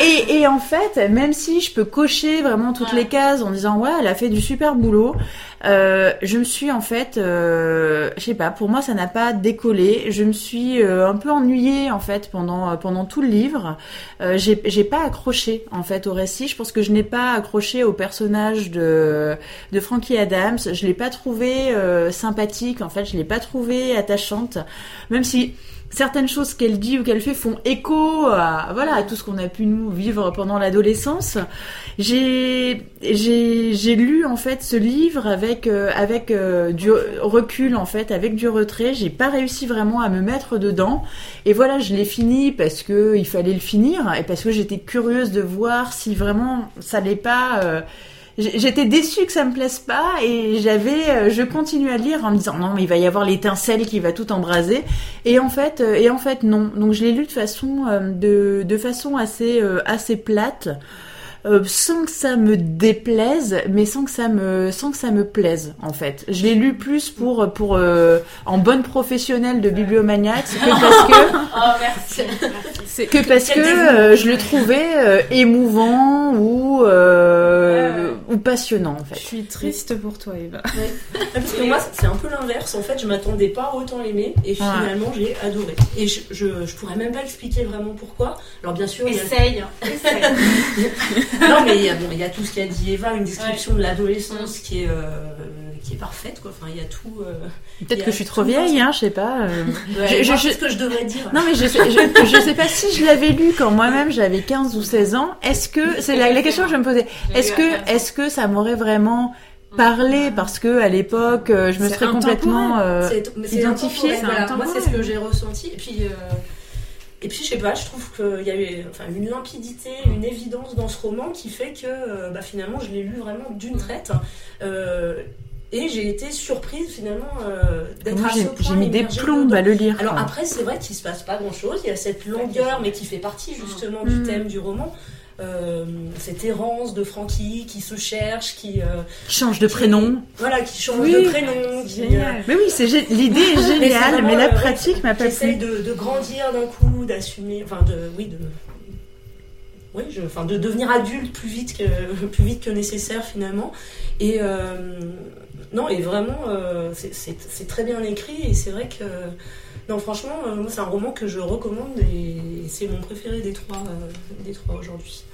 Et, et, en fait, même si je peux cocher vraiment toutes les cases en disant, ouais, elle a fait du super boulot, euh, je me suis en fait, je sais pas, pour moi ça n'a pas décollé. Je me suis un peu ennuyée en fait pendant pendant tout le livre. J'ai pas accroché en fait au récit. Je pense que je n'ai pas accroché au personnage de de Frankie Adams. Je l'ai pas trouvé sympathique. En fait, je l'ai pas trouvé attachante, même si certaines choses qu'elle dit ou qu'elle fait font écho à tout ce qu'on a pu nous vivre pendant l'adolescence. J'ai lu en fait ce livre avec euh, euh, du recul en fait, avec du retrait. J'ai pas réussi vraiment à me mettre dedans. Et voilà, je l'ai fini parce que il fallait le finir et parce que j'étais curieuse de voir si vraiment ça n'allait pas euh, j'étais déçue que ça me plaise pas et j'avais euh, je continue à lire en me disant non mais il va y avoir l'étincelle qui va tout embraser. Et en fait euh, et en fait non. Donc je l'ai lu de façon euh, de, de façon assez assez plate euh, sans que ça me déplaise, mais sans que ça me sans que ça me plaise en fait. Je l'ai lu plus pour pour euh, en bonne professionnelle de bibliomaniaque que parce que oh, merci. que parce que euh, je le trouvais émouvant ou ou passionnant en fait. Je suis triste pour toi Eva. Parce que moi c'est un peu l'inverse. En fait, je m'attendais pas autant l'aimer et finalement j'ai adoré. Et je, je, je pourrais même pas expliquer vraiment pourquoi. Alors bien sûr, essaye. Essaye. Non, mais il y, a, bon, il y a tout ce qu'a dit Eva, une description de l'adolescence qui est euh, qui est parfaite, quoi. Enfin, il y a tout. Euh, Peut-être que je suis trop vieille, hein, je sais pas. Euh. je, je, ce que je devrais dire. Non, mais je, je, je sais pas si je l'avais lu quand moi-même j'avais 15 ou 16 ans. Est-ce que c'est la, la, question que je me posais. Est-ce que est-ce que ça m'aurait vraiment parlé parce que à l'époque je me serais complètement euh, identifiée. Moi, c'est ce que j'ai ressenti. Et puis. Et puis, je sais pas, je trouve qu'il y a eu enfin, une limpidité, une évidence dans ce roman qui fait que euh, bah, finalement, je l'ai lu vraiment d'une traite. Euh, et j'ai été surprise finalement euh, d'être à ce point J'ai mis des plombes à le lire. Alors après, c'est vrai qu'il se passe pas grand chose. Il y a cette longueur, mais qui fait partie justement du mm. thème du roman. Euh, cette errance de Francky qui se cherche, qui euh, change de prénom. Voilà, qui change de prénom. génial. Euh, mais oui, c'est l'idée est géniale, mais, la pratique m'a pas plu. De, de grandir d'un coup, d'assumer, enfin de, oui, de, oui, je, enfin de devenir adulte plus vite que plus vite que nécessaire finalement. Et non, et vraiment, c'est très bien écrit et c'est vrai que non, franchement, moi c'est un roman que je recommande et c'est mon préféré des trois, des trois aujourd'hui.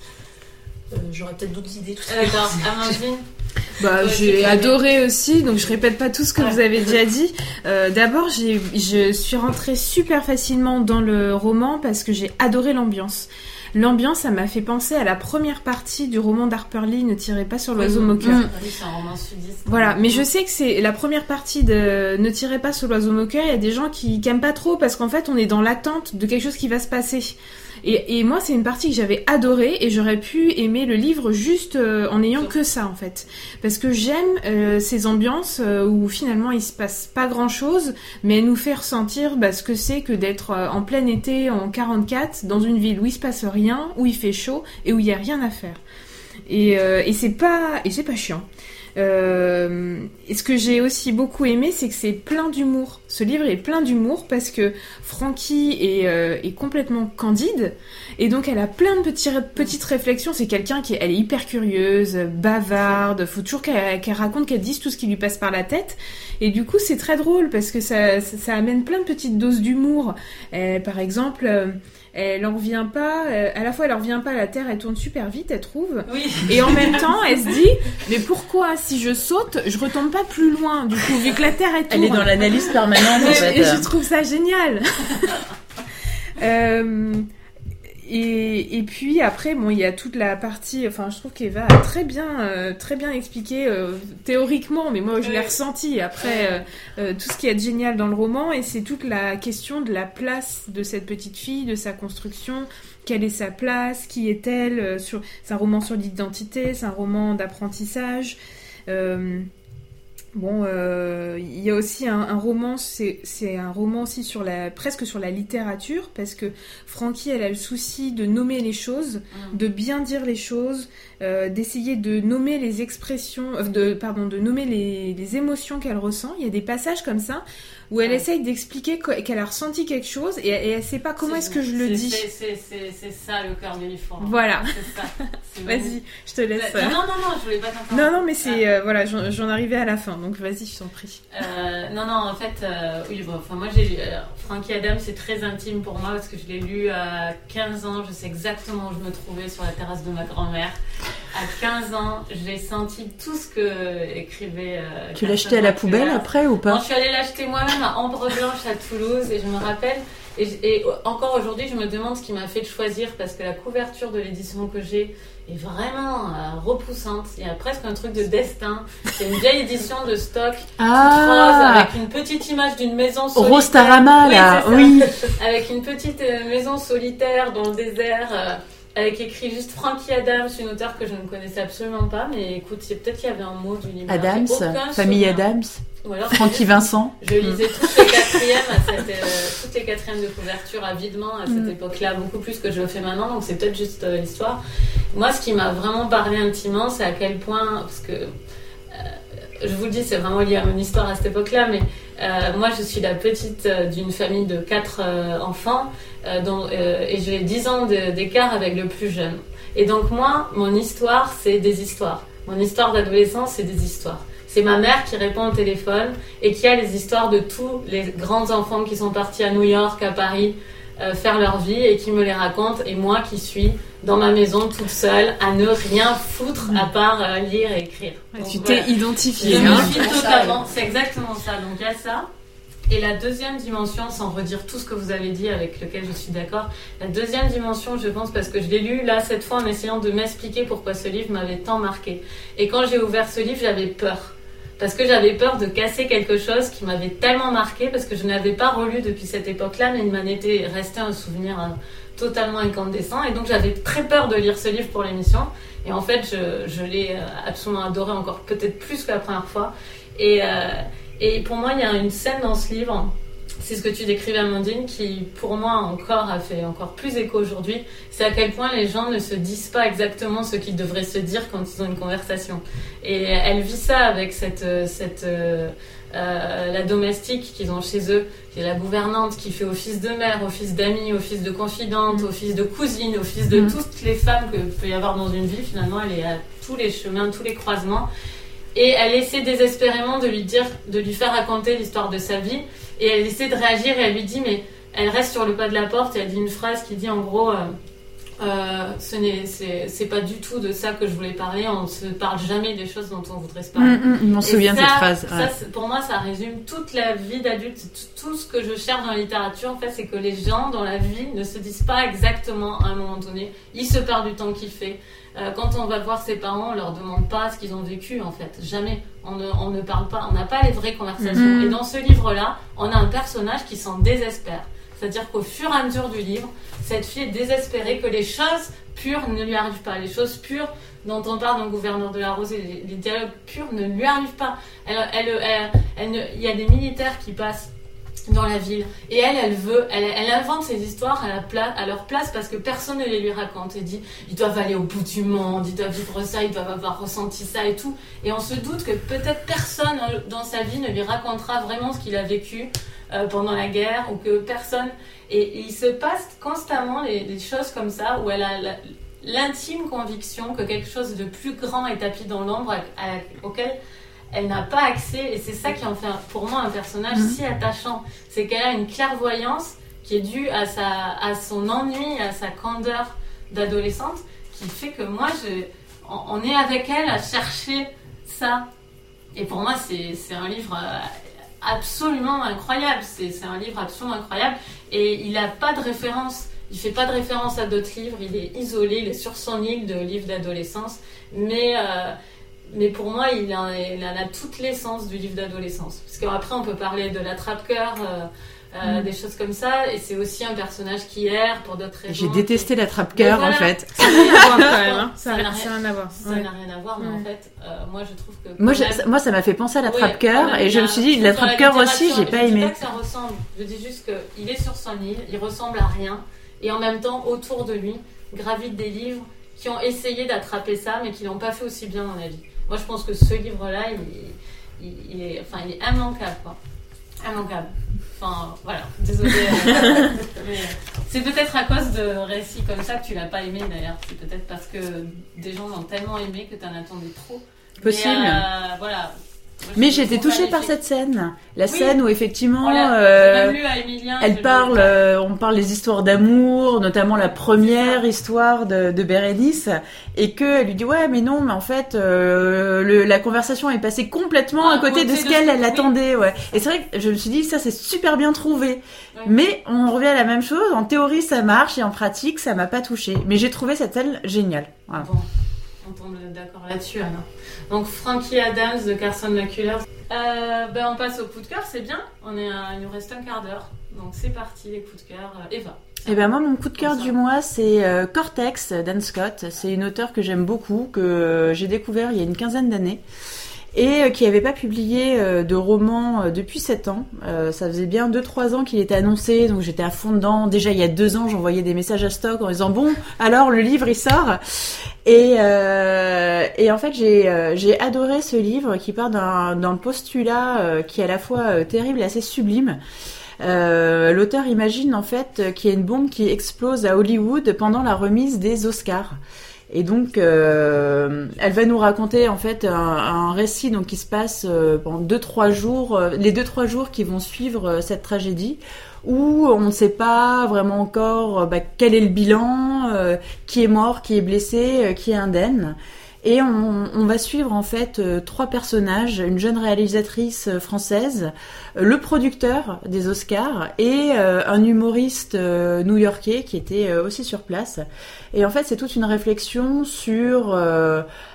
Euh, j'aurais peut-être d'autres idées tout à l'heure. Bah, j'ai adoré aussi, donc je répète pas tout ce que vous avez déjà dit. Euh, D'abord, je suis rentrée super facilement dans le roman parce que j'ai adoré l'ambiance. L'ambiance, ça m'a fait penser à la première partie du roman d'Harper Lee, Ne tirez pas sur l'oiseau moqueur. Oui, c'est un roman sudiste. Voilà, mais je sais que c'est la première partie de Ne tirez pas sur l'oiseau moqueur. Il y a des gens qui, qui aiment pas trop parce qu'en fait, on est dans l'attente de quelque chose qui va se passer. Et, moi, c'est une partie que j'avais adorée et j'aurais pu aimer le livre juste euh, en ayant que ça en fait, parce que j'aime euh, ces ambiances euh, où finalement il se passe pas grand chose, mais nous fait ressentir bah, ce que c'est que d'être en plein été en 44 dans une ville où il se passe rien, où il fait chaud et où il y a rien à faire. Et, et c'est pas et c'est pas chiant. Euh, et ce que j'ai aussi beaucoup aimé, c'est que c'est plein d'humour. Ce livre est plein d'humour parce que Frankie est, euh, complètement candide et donc elle a plein de petites réflexions. C'est quelqu'un qui est, hyper curieuse, bavarde. Faut toujours qu'elle raconte, qu'elle dise tout ce qui lui passe par la tête. Et du coup, c'est très drôle parce que ça amène plein de petites doses d'humour. Euh, par exemple. Elle en revient pas, euh, à la fois elle en revient pas, la Terre elle tourne super vite, elle trouve, Oui. et en même temps, elle se dit, mais pourquoi si je saute, je retombe pas plus loin du coup, vu que la Terre elle tourne. Elle est dans l'analyse permanente en Et- fait. et je trouve ça génial. Euh, et, et puis après, bon, il y a toute la partie. Enfin, je trouve qu'Eva a très bien, euh, très bien expliqué euh, théoriquement, mais moi je l'ai ressenti après euh, euh, tout ce qui est génial dans le roman. Et c'est toute la question de la place de cette petite fille, de sa construction. Quelle est sa place Qui est-elle euh, sur... C'est un roman sur l'identité, c'est un roman d'apprentissage. Bon, euh, il y a aussi un, un roman, c'est un roman aussi sur la, presque sur la littérature, parce que Frankie, elle a le souci de nommer les choses, Mm. de bien dire les choses, euh, d'essayer de nommer les expressions, euh, de, pardon, de nommer les, les émotions qu'elle ressent. Il y a des passages comme ça où elle Ouais. essaye d'expliquer qu- qu'elle a ressenti quelque chose et, et elle sait pas comment est-ce que je le dis. c'est- ça le cœur du livre. Voilà. Vas-y, je te laisse. Non, non, non, je voulais pas t'interrompre. Non, non, mais c'est euh, voilà, j'en arrivais à la fin, donc vas-y, je t'en prie. Euh, non, non, en fait, euh, oui, bon, enfin, moi, j'ai lu euh, Frankie Adams, c'est très intime pour moi parce que je l'ai lu à 15 ans. Je sais exactement où je me trouvais sur la terrasse de ma grand-mère. À 15 ans, j'ai senti tout ce que écrivait. euh, Tu l'as jeté à la poubelle après ou Non, pas je suis allée l'acheter moi-même à Ambre Blanche à Toulouse et je me rappelle. Et, encore aujourd'hui, je me demande ce qui m'a fait le choisir parce que la couverture de l'édition que j'ai est vraiment euh, repoussante. Il y a presque un truc de destin. C'est une vieille édition de stock toute rose Ah avec une petite image d'une maison solitaire. Rostarama Oui, là, oui. Avec une petite euh, maison solitaire dans le désert. euh, avec écrit juste Frankie Adams, une auteure que je ne connaissais absolument pas, mais écoute, peut-être qu'il y avait un mot du livre. Adams, famille souvenir. Adams, Ou alors Francky Vincent. je lisais toutes les quatrièmes, à cette, euh, toutes les quatrièmes de couverture avidement à cette Mm. époque-là, beaucoup plus que je le fais maintenant, donc c'est peut-être juste euh, l'histoire. Moi, ce qui m'a vraiment parlé intimement, c'est à quel point, parce que je vous le dis, c'est vraiment lié à mon histoire à cette époque-là, mais euh, moi, je suis la petite euh, d'une famille de quatre euh, enfants, dont, et j'ai 10 ans d'écart avec le plus jeune. Et donc moi, mon histoire, c'est des histoires. Mon histoire d'adolescence, c'est des histoires. C'est ma mère qui répond au téléphone et qui a les histoires de tous les grands enfants qui sont partis à New York, à Paris, euh, faire leur vie et qui me les raconte. Et moi qui suis dans ma maison toute seule à ne rien foutre à part euh, lire et écrire. Donc, tu voilà. t'es identifié. Je hein. me totalement, c'est exactement ça. Donc il y a ça. Et la deuxième dimension, sans redire tout ce que vous avez dit avec lequel je suis d'accord, la deuxième dimension, je pense, parce que je l'ai lu là cette fois en essayant de m'expliquer pourquoi ce livre m'avait tant marqué. Et quand j'ai ouvert ce livre, j'avais peur. Parce que j'avais peur de casser quelque chose qui m'avait tellement marqué, parce que je n'avais pas relu depuis cette époque-là, mais il m'en était resté un souvenir euh, totalement incandescent. Et donc j'avais très peur de lire ce livre pour l'émission. Et en fait, je, l'ai euh, absolument adoré encore peut-être plus que la première fois. Et, euh, et pour moi, il y a une scène dans ce livre, c'est ce que tu décrivais, Amandine, qui pour moi encore a fait encore plus écho aujourd'hui. C'est à quel point les gens ne se disent pas exactement ce qu'ils devraient se dire quand ils ont une conversation. Et elle vit ça avec cette, euh, cette euh, euh, la domestique qu'ils ont chez eux, qui est la gouvernante, qui fait office de mère, office d'amie, office de confidente, office de cousine, office de Mm. toutes les femmes que peut y avoir dans une vie. Finalement, elle est à tous les chemins, tous les croisements. Et elle essaie désespérément de lui dire, de lui faire raconter l'histoire de sa vie. Et elle essaie de réagir et elle lui dit, mais elle reste sur le pas de la porte et elle dit une phrase qui dit en gros, euh, euh, ce n'est c'est pas du tout de ça que je voulais parler. On ne se parle jamais des choses dont on voudrait se parler. Mm, mm, on se souvient de cette phrase. Ça, pour moi, ça résume toute la vie d'adulte. Tout ce que je cherche dans la littérature, en fait, c'est que les gens dans la vie ne se disent pas exactement à un moment donné. Ils se parlent du temps qu'il fait. Euh, quand on va voir ses parents, on leur demande pas ce qu'ils ont vécu, en fait. Jamais. On ne, on ne parle pas. On n'a pas les vraies conversations. Mm. Et dans ce livre-là, on a un personnage qui s'en désespère. C'est-à-dire qu'au fur et à mesure du livre, cette fille est désespérée que les choses pures ne lui arrivent pas. Les choses pures dont on parle dans le gouverneur de la Rosée, les, dialogues purs ne lui arrivent pas. il y a des militaires qui passent dans la ville et elle elle veut elle, invente ces histoires à, à leur place parce que personne ne les lui raconte et dit ils doivent aller au bout du monde ils doivent vivre ça ils doivent avoir ressenti ça et tout et on se doute que peut-être personne dans sa vie ne lui racontera vraiment ce qu'il a vécu euh, pendant la guerre ou que personne. Et, il se passe constamment des choses comme ça où elle a l'intime conviction que quelque chose de plus grand est tapis dans l'ombre auquel elle n'a pas accès. Et c'est ça qui en fait pour moi un personnage mhm. si attachant. C'est qu'elle a une clairvoyance qui est due à, sa, à son ennui, à sa candeur d'adolescente, qui fait que moi, je, on, est avec elle à chercher ça. Et pour moi, c'est un livre euh, absolument incroyable. C'est un livre absolument incroyable. Et il n'a pas de référence. Il fait pas de référence à d'autres livres. Il est isolé. Il est sur son île de livres d'adolescence. Mais, euh, mais pour moi, il en, a toute l'essence du livre d'adolescence. Parce qu'après, on peut parler de l'attrape-cœur. Euh, euh, mm. des choses comme ça. Et c'est aussi un personnage qui erre pour d'autres raisons. J'ai détesté la trappe-cœur en fait. Ça n'a rien à voir quand même. Ça n'a rien à voir. Ça n'a rien à voir, mais en fait, euh, moi je trouve que. Moi, moi ça m'a fait penser à la trappe-cœur et je me suis dit, la trappe-cœur aussi, j'ai pas aimé. Je dis pas que ça ressemble. Je dis juste qu'il est sur son île, il ressemble à rien. Et en même temps, autour de lui, gravitent des livres qui ont essayé d'attraper ça, mais qui l'ont pas fait aussi bien dans la vie. Moi, je pense que ce livre-là, il, il, est, enfin, il est immanquable, quoi. Immanquable. Enfin, voilà, désolé. Euh, c'est peut-être à cause de récits comme ça que tu l'as pas aimé d'ailleurs. C'est peut-être parce que des gens l'ont tellement aimé que tu en attendais trop. Possible. Mais, euh, voilà. Mais j'ai été touchée par cette scène, la scène où effectivement, euh, elle parle, euh, on parle des histoires d'amour, notamment la première histoire de, de Bérénice, et que elle lui dit ouais mais non mais en fait euh, le, la conversation est passée complètement à côté de ce qu'elle elle attendait, ouais. Et c'est vrai que je me suis dit ça c'est super bien trouvé, mais on revient à la même chose. En théorie ça marche et en pratique ça m'a pas touché, mais j'ai trouvé cette scène géniale. Voilà. Bon, on tombe d'accord là-dessus alors. Donc Frankie Adams de Carson McCullers. Euh, ben on passe au coup de cœur, c'est bien. On est il nous reste un quart d'heure. Donc c'est parti, les coups de cœur. Euh, Eva. Et eh ben moi mon coup de cœur du mois c'est euh, Cortex d'Anne Scott. C'est une auteure que j'aime beaucoup, que j'ai découvert il y a une quinzaine d'années et euh, qui n'avait pas publié euh, de roman euh, depuis 7 ans. ça faisait bien 2-3 ans qu'il était annoncé, donc j'étais à fond dedans. Déjà il y a 2 ans, j'envoyais des messages à stock en disant bon, alors le livre il sort. Et, en fait j'ai j'ai adoré ce livre qui part d'un postulat qui est à la fois terrible et assez sublime. L'auteur imagine en fait qu'il y a une bombe qui explose à Hollywood pendant la remise des Oscars. Et donc, euh, elle va nous raconter en fait un, récit donc qui se passe euh, pendant deux trois jours, euh, les deux trois jours qui vont suivre cette tragédie, où on ne sait pas vraiment encore bah, quel est le bilan, qui est mort, qui est blessé, qui est indemne. Et on, va suivre en fait euh, trois personnages, une jeune réalisatrice euh, française, euh, le producteur des Oscars et un humoriste new-yorkais qui était aussi sur place. Et en fait, c'est toute une réflexion sur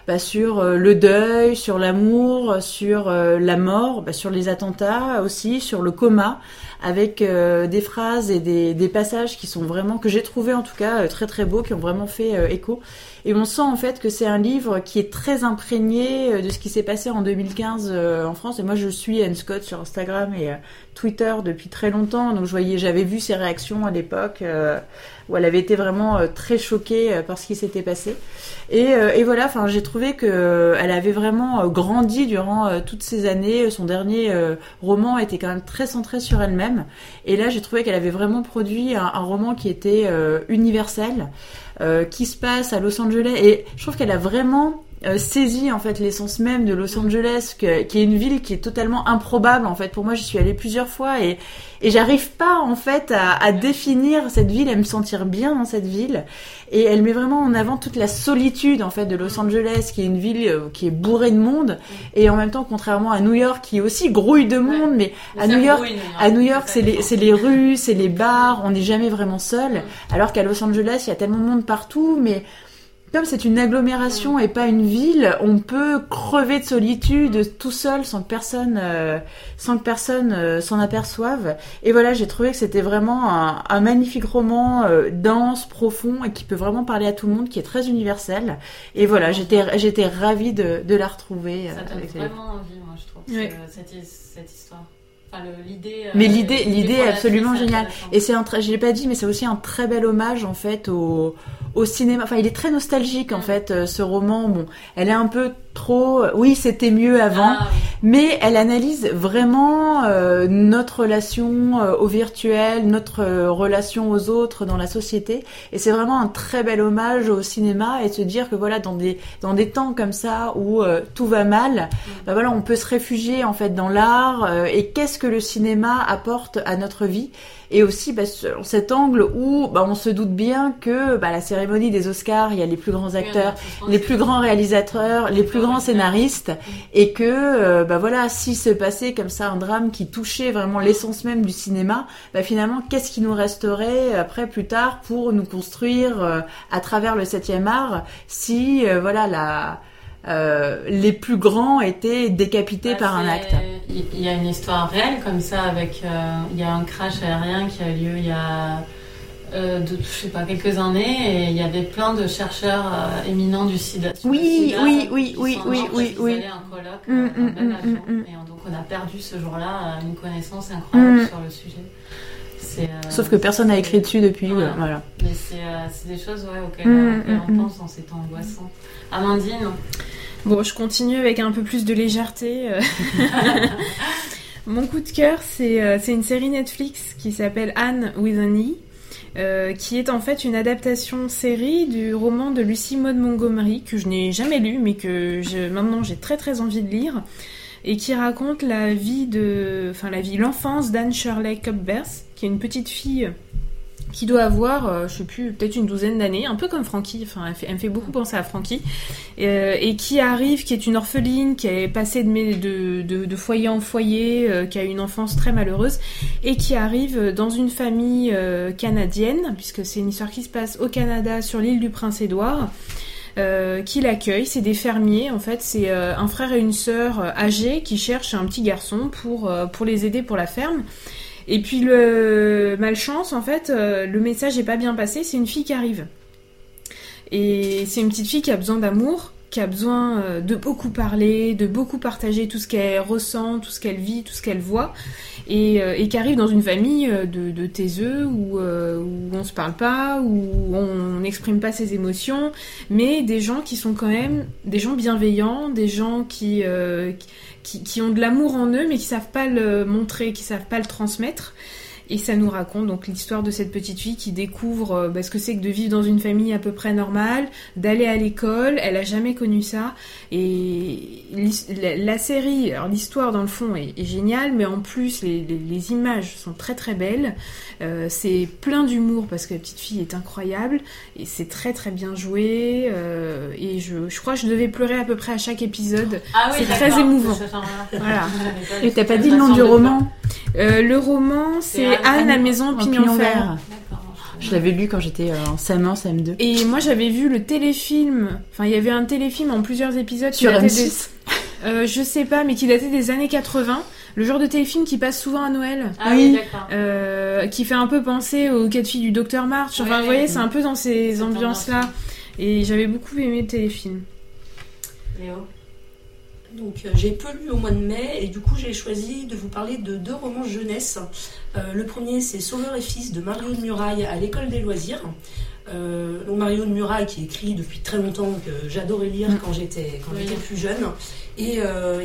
bah, sur le deuil, sur l'amour, sur la mort, bah, sur les attentats aussi, sur le coma, avec des phrases et des, des, passages qui sont vraiment que j'ai trouvé en tout cas très très beaux, qui ont vraiment fait écho. Et on sent en fait que c'est un livre qui est très imprégné euh, de ce qui s'est passé en 2015 euh, en France. Et moi, je suis Anne Scott sur Instagram et euh, Twitter depuis très longtemps. Donc, je voyais, j'avais vu ses réactions à l'époque où elle avait été vraiment très choquée par ce qui s'était passé. Et, et voilà, enfin, j'ai trouvé que elle avait vraiment grandi durant toutes ces années. Son dernier roman était quand même très centré sur elle-même. Et là, j'ai trouvé qu'elle avait vraiment produit un, un roman qui était universel. Euh, qui se passe à Los Angeles. Et je trouve qu'elle a vraiment euh, en fait l'essence même de Los Angeles, qui est une ville qui est totalement improbable en fait. Pour moi, j'y suis allée plusieurs fois et et j'arrive pas en fait à, à, définir cette ville, à me sentir bien dans cette ville. Et elle met vraiment en avant toute la solitude en fait de Los Angeles, qui est une ville euh, qui est bourrée de monde, et en même temps, contrairement à New York, qui est aussi grouille de monde, mais, à New York, à New York, c'est les, c'est les rues, c'est les bars, on n'est jamais vraiment seul. Alors qu'à Los Angeles, il y a tellement de monde partout, mais comme c'est une agglomération et pas une ville, on peut crever de solitude tout seul sans que personne, euh, sans que personne euh, s'en aperçoive. Et voilà, j'ai trouvé que c'était vraiment un, magnifique roman euh, dense, profond et qui peut vraiment parler à tout le monde, qui est très universel. Et voilà, j'étais, j'étais ravie de, de la retrouver. Ça donne vraiment envie, moi, je trouve, cette, cette histoire. l'idée, mais l'idée, l'idée est absolument géniale. Et c'est un, je l'ai pas dit, mais c'est aussi un très bel hommage en fait au, au cinéma. Enfin, il est très nostalgique en fait, euh, ce roman. Bon, elle est un peu trop. Oui, c'était mieux avant, ah, mais elle analyse vraiment euh, notre relation euh, au virtuel, notre relation aux autres dans la société. Et c'est vraiment un très bel hommage au cinéma et de se dire que voilà, dans des dans des temps comme ça où tout va mal, bah voilà, on peut se réfugier en fait dans l'art. et qu'est-ce que le cinéma apporte à notre vie et aussi bah, cet angle où bah, on se doute bien que bah, la cérémonie des Oscars, il y a les plus grands acteurs, les plus grands réalisateurs, les plus grands scénaristes, et que euh, bah voilà, si se passait comme ça un drame qui touchait vraiment l'essence même du cinéma, bah, finalement, qu'est-ce qui nous resterait après plus tard pour nous construire euh, à travers le septième art si euh, voilà la euh, les plus grands étaient décapités bah, par un acte. Il y a une histoire réelle comme ça avec euh, il y a un crash aérien qui a eu lieu il y a euh, de, je sais pas quelques années et il y avait plein de chercheurs éminents du SIDA. Oui, oui, oui, oui, oui, oui, oui. un colloque mm, mm, mm, et donc on a perdu ce jour-là une connaissance incroyable sur le sujet. Sauf que personne n'a écrit dessus depuis. Voilà. Mais c'est des choses ouais, auxquelles, on pense en ces temps angoissants. Amandine Bon, je continue avec un peu plus de légèreté. Euh. Mon coup de cœur, euh, c'est une série Netflix qui s'appelle Anne with an E. Euh, qui est en fait une adaptation série du roman de Lucy Maud Montgomery que je n'ai jamais lu mais que maintenant j'ai très très envie de lire et qui raconte la vie de enfin la vie l'enfance d'Anne Shirley Cuthbert qui est une petite fille qui doit avoir, euh, je sais plus, peut-être une douzaine d'années, un peu comme Frankie, enfin elle, me fait beaucoup penser à Frankie, euh, et qui arrive, qui est une orpheline, qui est passée de, de, de, foyer en foyer, euh, qui a une enfance très malheureuse, et qui arrive dans une famille canadienne, puisque c'est une histoire qui se passe au Canada, sur l'île du Prince-Édouard. qui l'accueille. C'est des fermiers, en fait, c'est un frère et une sœur âgés qui cherchent un petit garçon pour, pour les aider pour la ferme. Et puis le malchance, en fait, euh, le message n'est pas bien passé, c'est une fille qui arrive. Et c'est une petite fille qui a besoin d'amour, qui a besoin euh, de beaucoup parler, de beaucoup partager tout ce qu'elle ressent, tout ce qu'elle vit, tout ce qu'elle voit, et, euh, qui arrive dans une famille de, de taiseux où, où on se parle pas, où on n'exprime pas ses émotions, mais des gens qui sont quand même des gens bienveillants, des gens qui, ont de l'amour en eux mais qui savent pas le montrer, qui savent pas le transmettre. Et ça nous raconte donc l'histoire de cette petite fille qui découvre euh, bah, ce que c'est que de vivre dans une famille à peu près normale, d'aller à l'école. Elle a jamais connu ça. Et la, série, alors l'histoire dans le fond est, géniale, mais en plus les, images sont très très belles. Euh, c'est plein d'humour parce que la petite fille est incroyable et c'est très très bien joué. Euh, et je, je, crois que je devais pleurer à peu près à chaque épisode. Ah oui, c'est très émouvant. Voilà. Et t'as pas dit le nom du roman? Le roman, c'est Anne, la maison pignon, vert. Je l'avais lu quand j'étais euh, en CM1, CM2. Et moi j'avais vu le téléfilm. Enfin, il y avait un téléfilm en plusieurs épisodes. Sur M6 euh, Je sais pas, mais qui datait des années 80. Le genre de téléfilm qui passe souvent à Noël. Ah oui, d'accord. Euh, qui fait un peu penser aux quatre filles du Docteur March. Enfin, vous voyez, c'est un peu dans ces ambiances-là. Et j'avais beaucoup aimé le téléfilm. Léo? Donc euh, j'ai peu lu au mois de mai et du coup j'ai choisi de vous parler de deux romans jeunesse. Euh, le premier c'est Sauveur et fils de Mario de Muraille à l'école des loisirs. Euh, donc Mario de Muraille qui écrit depuis très longtemps que j'adorais lire mm. quand j'étais quand j'étais plus jeune et,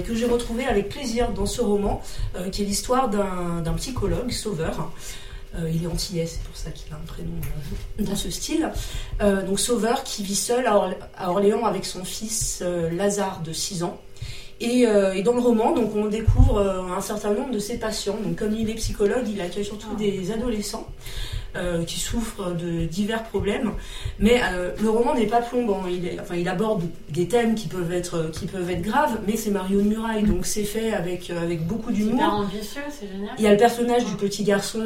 que j'ai retrouvé avec plaisir dans ce roman qui est l'histoire d'un psychologue sauveur il est antillais, c'est pour ça qu'il a un prénom dans ce style. donc Sauveur qui vit seul à, Orléans avec son fils Lazare de 6 ans. Et, dans le roman, donc, on découvre un certain nombre de ses patients. Donc, comme il est psychologue, il accueille surtout ah. des adolescents. Euh, qui souffrent de divers problèmes. Mais euh, le roman n'est pas plombant. Il, enfin, il aborde des thèmes qui peuvent être, qui peuvent être graves, mais c'est Mario de Muraille, donc c'est fait avec, euh, avec beaucoup d'humour. Super ambitieux, c'est génial. Il y a le personnage du petit garçon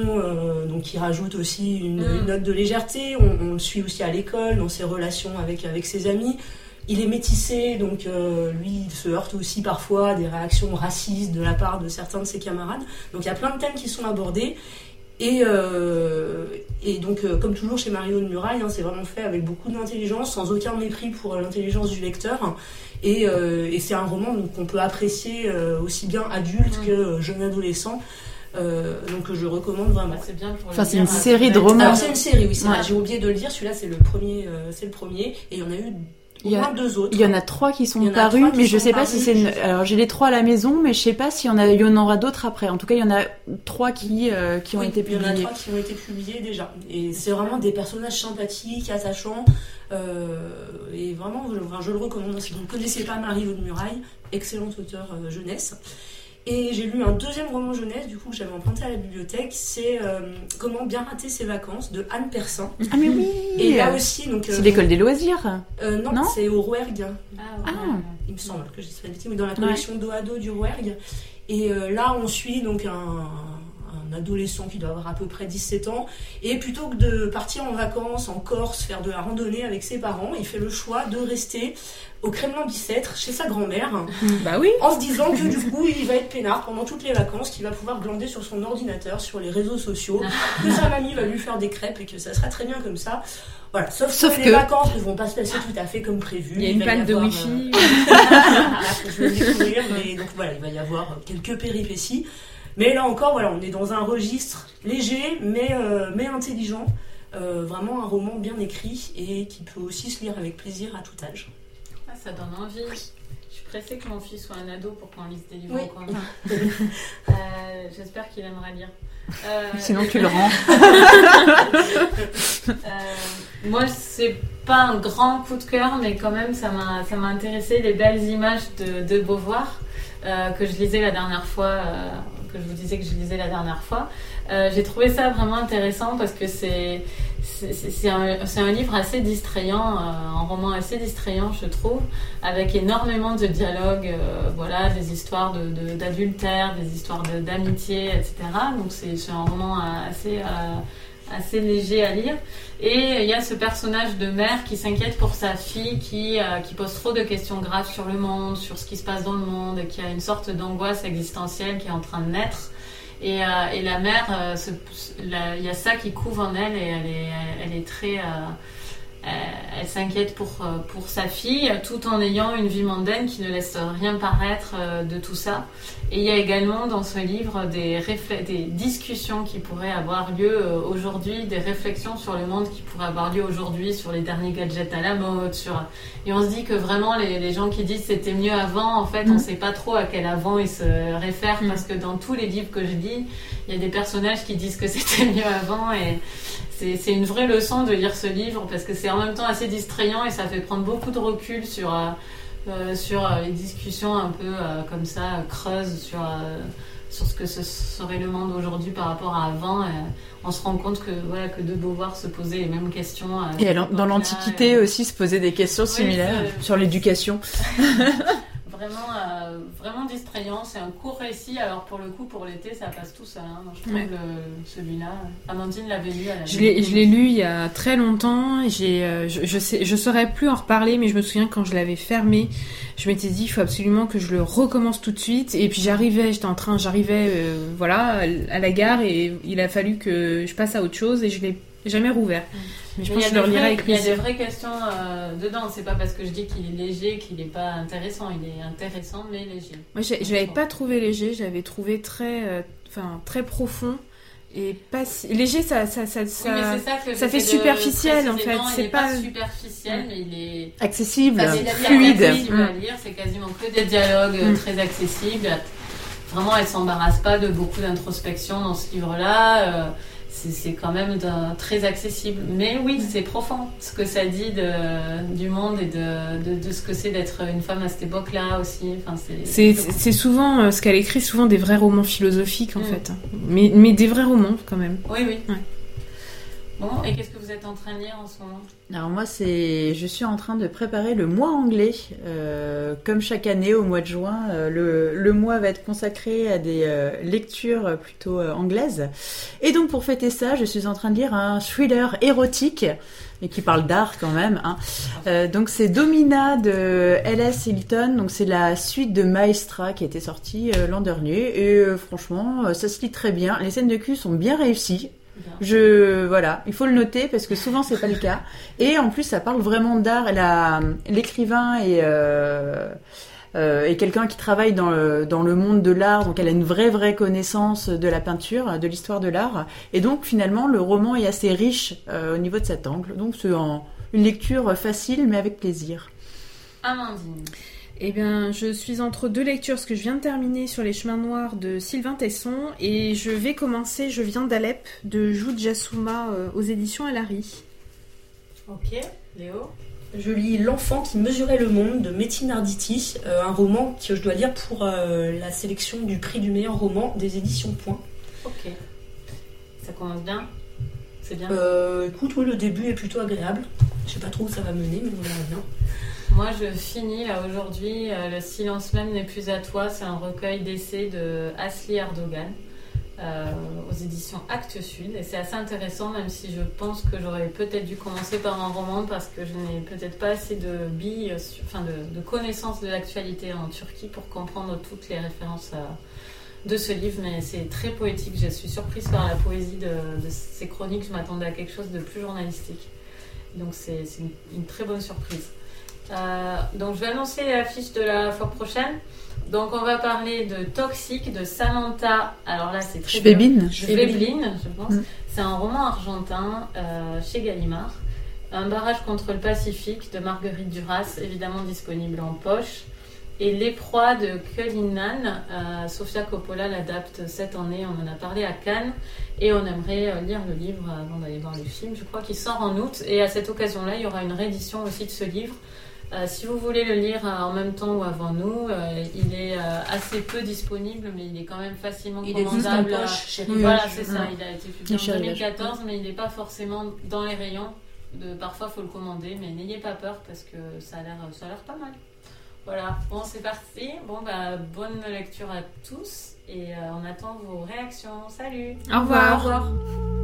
donc, qui rajoute aussi une, mm. note de légèreté. On, le suit aussi à l'école, dans ses relations avec, avec ses amis. Il est métissé, donc lui, il se heurte aussi parfois à des réactions racistes de la part de certains de ses camarades. Donc il y a plein de thèmes qui sont abordés. Et, euh, et donc, euh, comme toujours chez Mario de Muraille, hein, c'est vraiment fait avec beaucoup d'intelligence, sans aucun mépris pour l'intelligence du lecteur. Et, euh, et c'est un roman qu'on peut apprécier aussi bien adulte que jeune adolescent. donc je recommande vraiment. c'est bien pour enfin, c'est une série de romans. c'est une série, oui. J'ai oublié de le dire. Celui-là, c'est le premier. c'est le premier. Et il y en a eu il y, deux autres. il y en a trois qui sont parus, mais je sais pas si c'est. Une... Alors j'ai les trois à la maison, mais je sais pas s'il y en a, il y en aura d'autres après. En tout cas, il y en a trois qui euh, qui ont été publiés. Il y en a trois qui ont été publiés déjà. Et c'est vraiment des personnages sympathiques, attachants, euh, et vraiment, je, je le recommande. Si vous ne connaissez pas Marie de Muraille, excellente auteur euh, jeunesse. Et j'ai lu un deuxième roman jeunesse, du coup, que j'avais emprunté à la bibliothèque. C'est euh, Comment bien rater ses vacances de Anne Persin. Ah, mais oui Et là aussi, donc. c'est euh, l'école des loisirs euh, Non, c'est au Rouergue. Ah, ah, Il me semble que j'ai dit bêtise, mais dans la collection dos à dos du Rouergue. Et là, on suit donc un adolescent qui doit avoir à peu près 17 ans, et plutôt que de partir en vacances en Corse, faire de la randonnée avec ses parents, il fait le choix de rester au Kremlin Bicêtre, chez sa grand-mère, bah oui. en se disant que du coup il va être peinard pendant toutes les vacances, qu'il va pouvoir glander sur son ordinateur, sur les réseaux sociaux, que sa mamie va lui faire des crêpes et que ça sera très bien comme ça. Voilà, sauf, que, les vacances ne vont pas se passer tout à fait comme prévu. Il y a une panne de wifi. Euh... je vais découvrir, mais donc voilà, il va y avoir quelques péripéties. Mais là encore, voilà, on est dans un registre léger, mais, euh, mais intelligent. Euh, vraiment un roman bien écrit et qui peut aussi se lire avec plaisir à tout âge. Ah, ça donne envie. Je suis pressée que mon fils soit un ado pour qu'on lise des livres oui. euh, J'espère qu'il aimerait lire. Sinon, tu le rends. moi, c'est pas un grand coup de cœur, mais quand même, ça m'a intéressé les belles images de, de Beauvoir que je lisais la dernière fois que je vous disais que je lisais la dernière fois. Euh, j'ai trouvé ça vraiment intéressant parce que c'est un, un, livre assez distrayant, euh, un roman assez distrayant, je trouve, avec énormément de dialogues, euh, voilà, des histoires d'adultère, de, des histoires d'amitié, etc. Donc c'est un roman assez assez léger à lire. Et il y a ce personnage de mère qui s'inquiète pour sa fille, qui, qui pose trop de questions graves sur le monde, sur ce qui se passe dans le monde, qui a une sorte d'angoisse existentielle qui est en train de naître. Et, euh, et la mère, euh, il y a ça qui couvre en elle et elle est, elle est très euh, euh, elle s'inquiète pour, euh, pour sa fille tout en ayant une vie mondaine qui ne laisse rien paraître euh, de tout ça. Et il y a également dans ce livre des, des discussions qui pourraient avoir lieu aujourd'hui, des réflexions sur le monde qui pourraient avoir lieu aujourd'hui, sur les derniers gadgets à la mode. Sur... Et on se dit que vraiment les, les gens qui disent c'était mieux avant, en fait on ne mm. sait pas trop à quel avant ils se réfèrent mm. parce que dans tous les livres que je lis, il y a des personnages qui disent que c'était mieux avant et c'est une vraie leçon de lire ce livre parce que c'est en même temps assez distrayant et ça fait prendre beaucoup de recul sur, euh, euh, sur euh, les discussions un peu comme ça, creuses sur, sur ce que ce serait le monde aujourd'hui par rapport à avant. on se rend compte que, voilà, que de Beauvoir se posait les mêmes questions. et dans l'Antiquité aussi se poser des questions similaires sur l'éducation. vraiment, euh, vraiment distrayant. C'est un court récit. Alors pour le coup, pour l'été, ça passe tout seul. Hein. Je trouve celui-là. Amandine l'avait lu. Je l'ai lu il y a très longtemps. J'ai, euh, je, je, sais, je saurais plus en reparler, mais je me souviens quand je l'avais fermé, je m'étais dit il faut absolument que je le recommence tout de suite. Et puis j'arrivais, j'étais en train, j'arrivais, euh, voilà, à la gare et il a fallu que je passe à autre chose et je l'ai jamais rouvert. Mm. Mais je pense que je le Il y a des vraies questions euh, dedans. C'est pas parce que je dis qu'il est léger qu'il n'est pas intéressant. Il est intéressant mais léger. Moi, je l'avais pas trouvé léger. J'avais trouvé très, euh, enfin, très profond et pas si... léger. Ça, ça, ça, ça, ça, fait superficiel en fait. C'est pas... superficiel, mais il est accessible, fluide. Accessible à lire. C'est quasiment que des dialogues mm. très accessibles. Vraiment, elle s'embarrasse pas de beaucoup d'introspection dans ce livre-là. Euh, c'est quand même très accessible. Mais oui, c'est profond ce que ça dit de, du monde et de, de, ce que c'est d'être une femme à cette époque-là aussi. Enfin, c'est souvent euh, ce qu'elle écrit, souvent des vrais romans philosophiques en mm. fait, mais, mais des vrais romans quand même. Oui, oui. Bon, et qu'est-ce que vous êtes en train de lire en ce moment? Alors moi, c'est, je suis en train de préparer le mois anglais. Euh, comme chaque année, au mois de juin, euh, le, le, mois va être consacré à des euh, lectures plutôt anglaises. Et donc pour fêter ça, je suis en train de lire un thriller érotique mais qui parle d'art quand même. Hein. donc c'est Domina de L.S. Hilton, donc c'est la suite de Maestra qui été sortie l'an dernier et franchement ça se lit très bien. Les scènes de cul sont bien réussies. Je voilà, il faut le noter parce que souvent c'est pas le cas. Et en plus, ça parle vraiment d'art. l'écrivain est euh, euh, quelqu'un qui travaille dans le, dans le monde de l'art, donc elle a une vraie vraie connaissance de la peinture, de l'histoire de l'art. Et donc finalement, le roman est assez riche euh, au niveau de cet angle. Donc c'est une lecture facile mais avec plaisir. Amandine. Eh bien, je suis entre deux lectures, ce que je viens de terminer sur les chemins noirs de Sylvain Tesson, et je vais commencer Je viens d'Alep de Jude Jassouma euh, aux éditions Alary. Ok, Léo? Je lis L'enfant qui mesurait le monde de Métine Arditi, euh, un roman que je dois lire pour euh, la sélection du prix du meilleur roman des éditions Point. Ok. Ça commence bien? C'est bien? Écoute, oui, le début est plutôt agréable. Je sais pas trop où ça va mener, mais on verra bien. Moi, je finis là aujourd'hui. Euh, le silence même n'est plus à toi. C'est un recueil d'essais de Asli Erdogan euh, aux éditions Actes Sud. Et c'est assez intéressant, même si je pense que j'aurais peut-être dû commencer par un roman parce que je n'ai peut-être pas assez de billes, enfin de, connaissances de l'actualité en Turquie pour comprendre toutes les références de ce livre. Mais c'est très poétique. Je suis surprise par la poésie de, ces chroniques. Je m'attendais à quelque chose de plus journalistique. Donc c'est une très bonne surprise. Euh, donc je vais annoncer l'affiche de la fois prochaine. Donc on va parler de Toxic de Samantha. Alors là c'est très Schwebin. Schwebin, je pense. Mm. C'est un roman argentin euh, chez Gallimard. Un barrage contre le Pacifique de Marguerite Duras, évidemment disponible en poche. Et Les proies de Cullinan, euh, Sofia Coppola l'adapte cette année, on en a parlé à Cannes, et on aimerait lire le livre avant d'aller voir le film. Je crois qu'il sort en août, et à cette occasion-là, il y aura une réédition aussi de ce livre euh, si vous voulez le lire euh, en même temps ou avant nous, euh, il est assez peu disponible, mais il est quand même facilement il commandable. Il est poche chez Voilà, c'est ça. Il a été publié en 2014, mais il n'est pas forcément dans les rayons. De, parfois, il faut le commander, mais n'ayez pas peur parce que ça a l'air, ça a l'air pas mal. Voilà, bon, c'est parti. Bon, bah, bonne lecture à tous et on attend vos réactions. Salut Au revoir. Au revoir.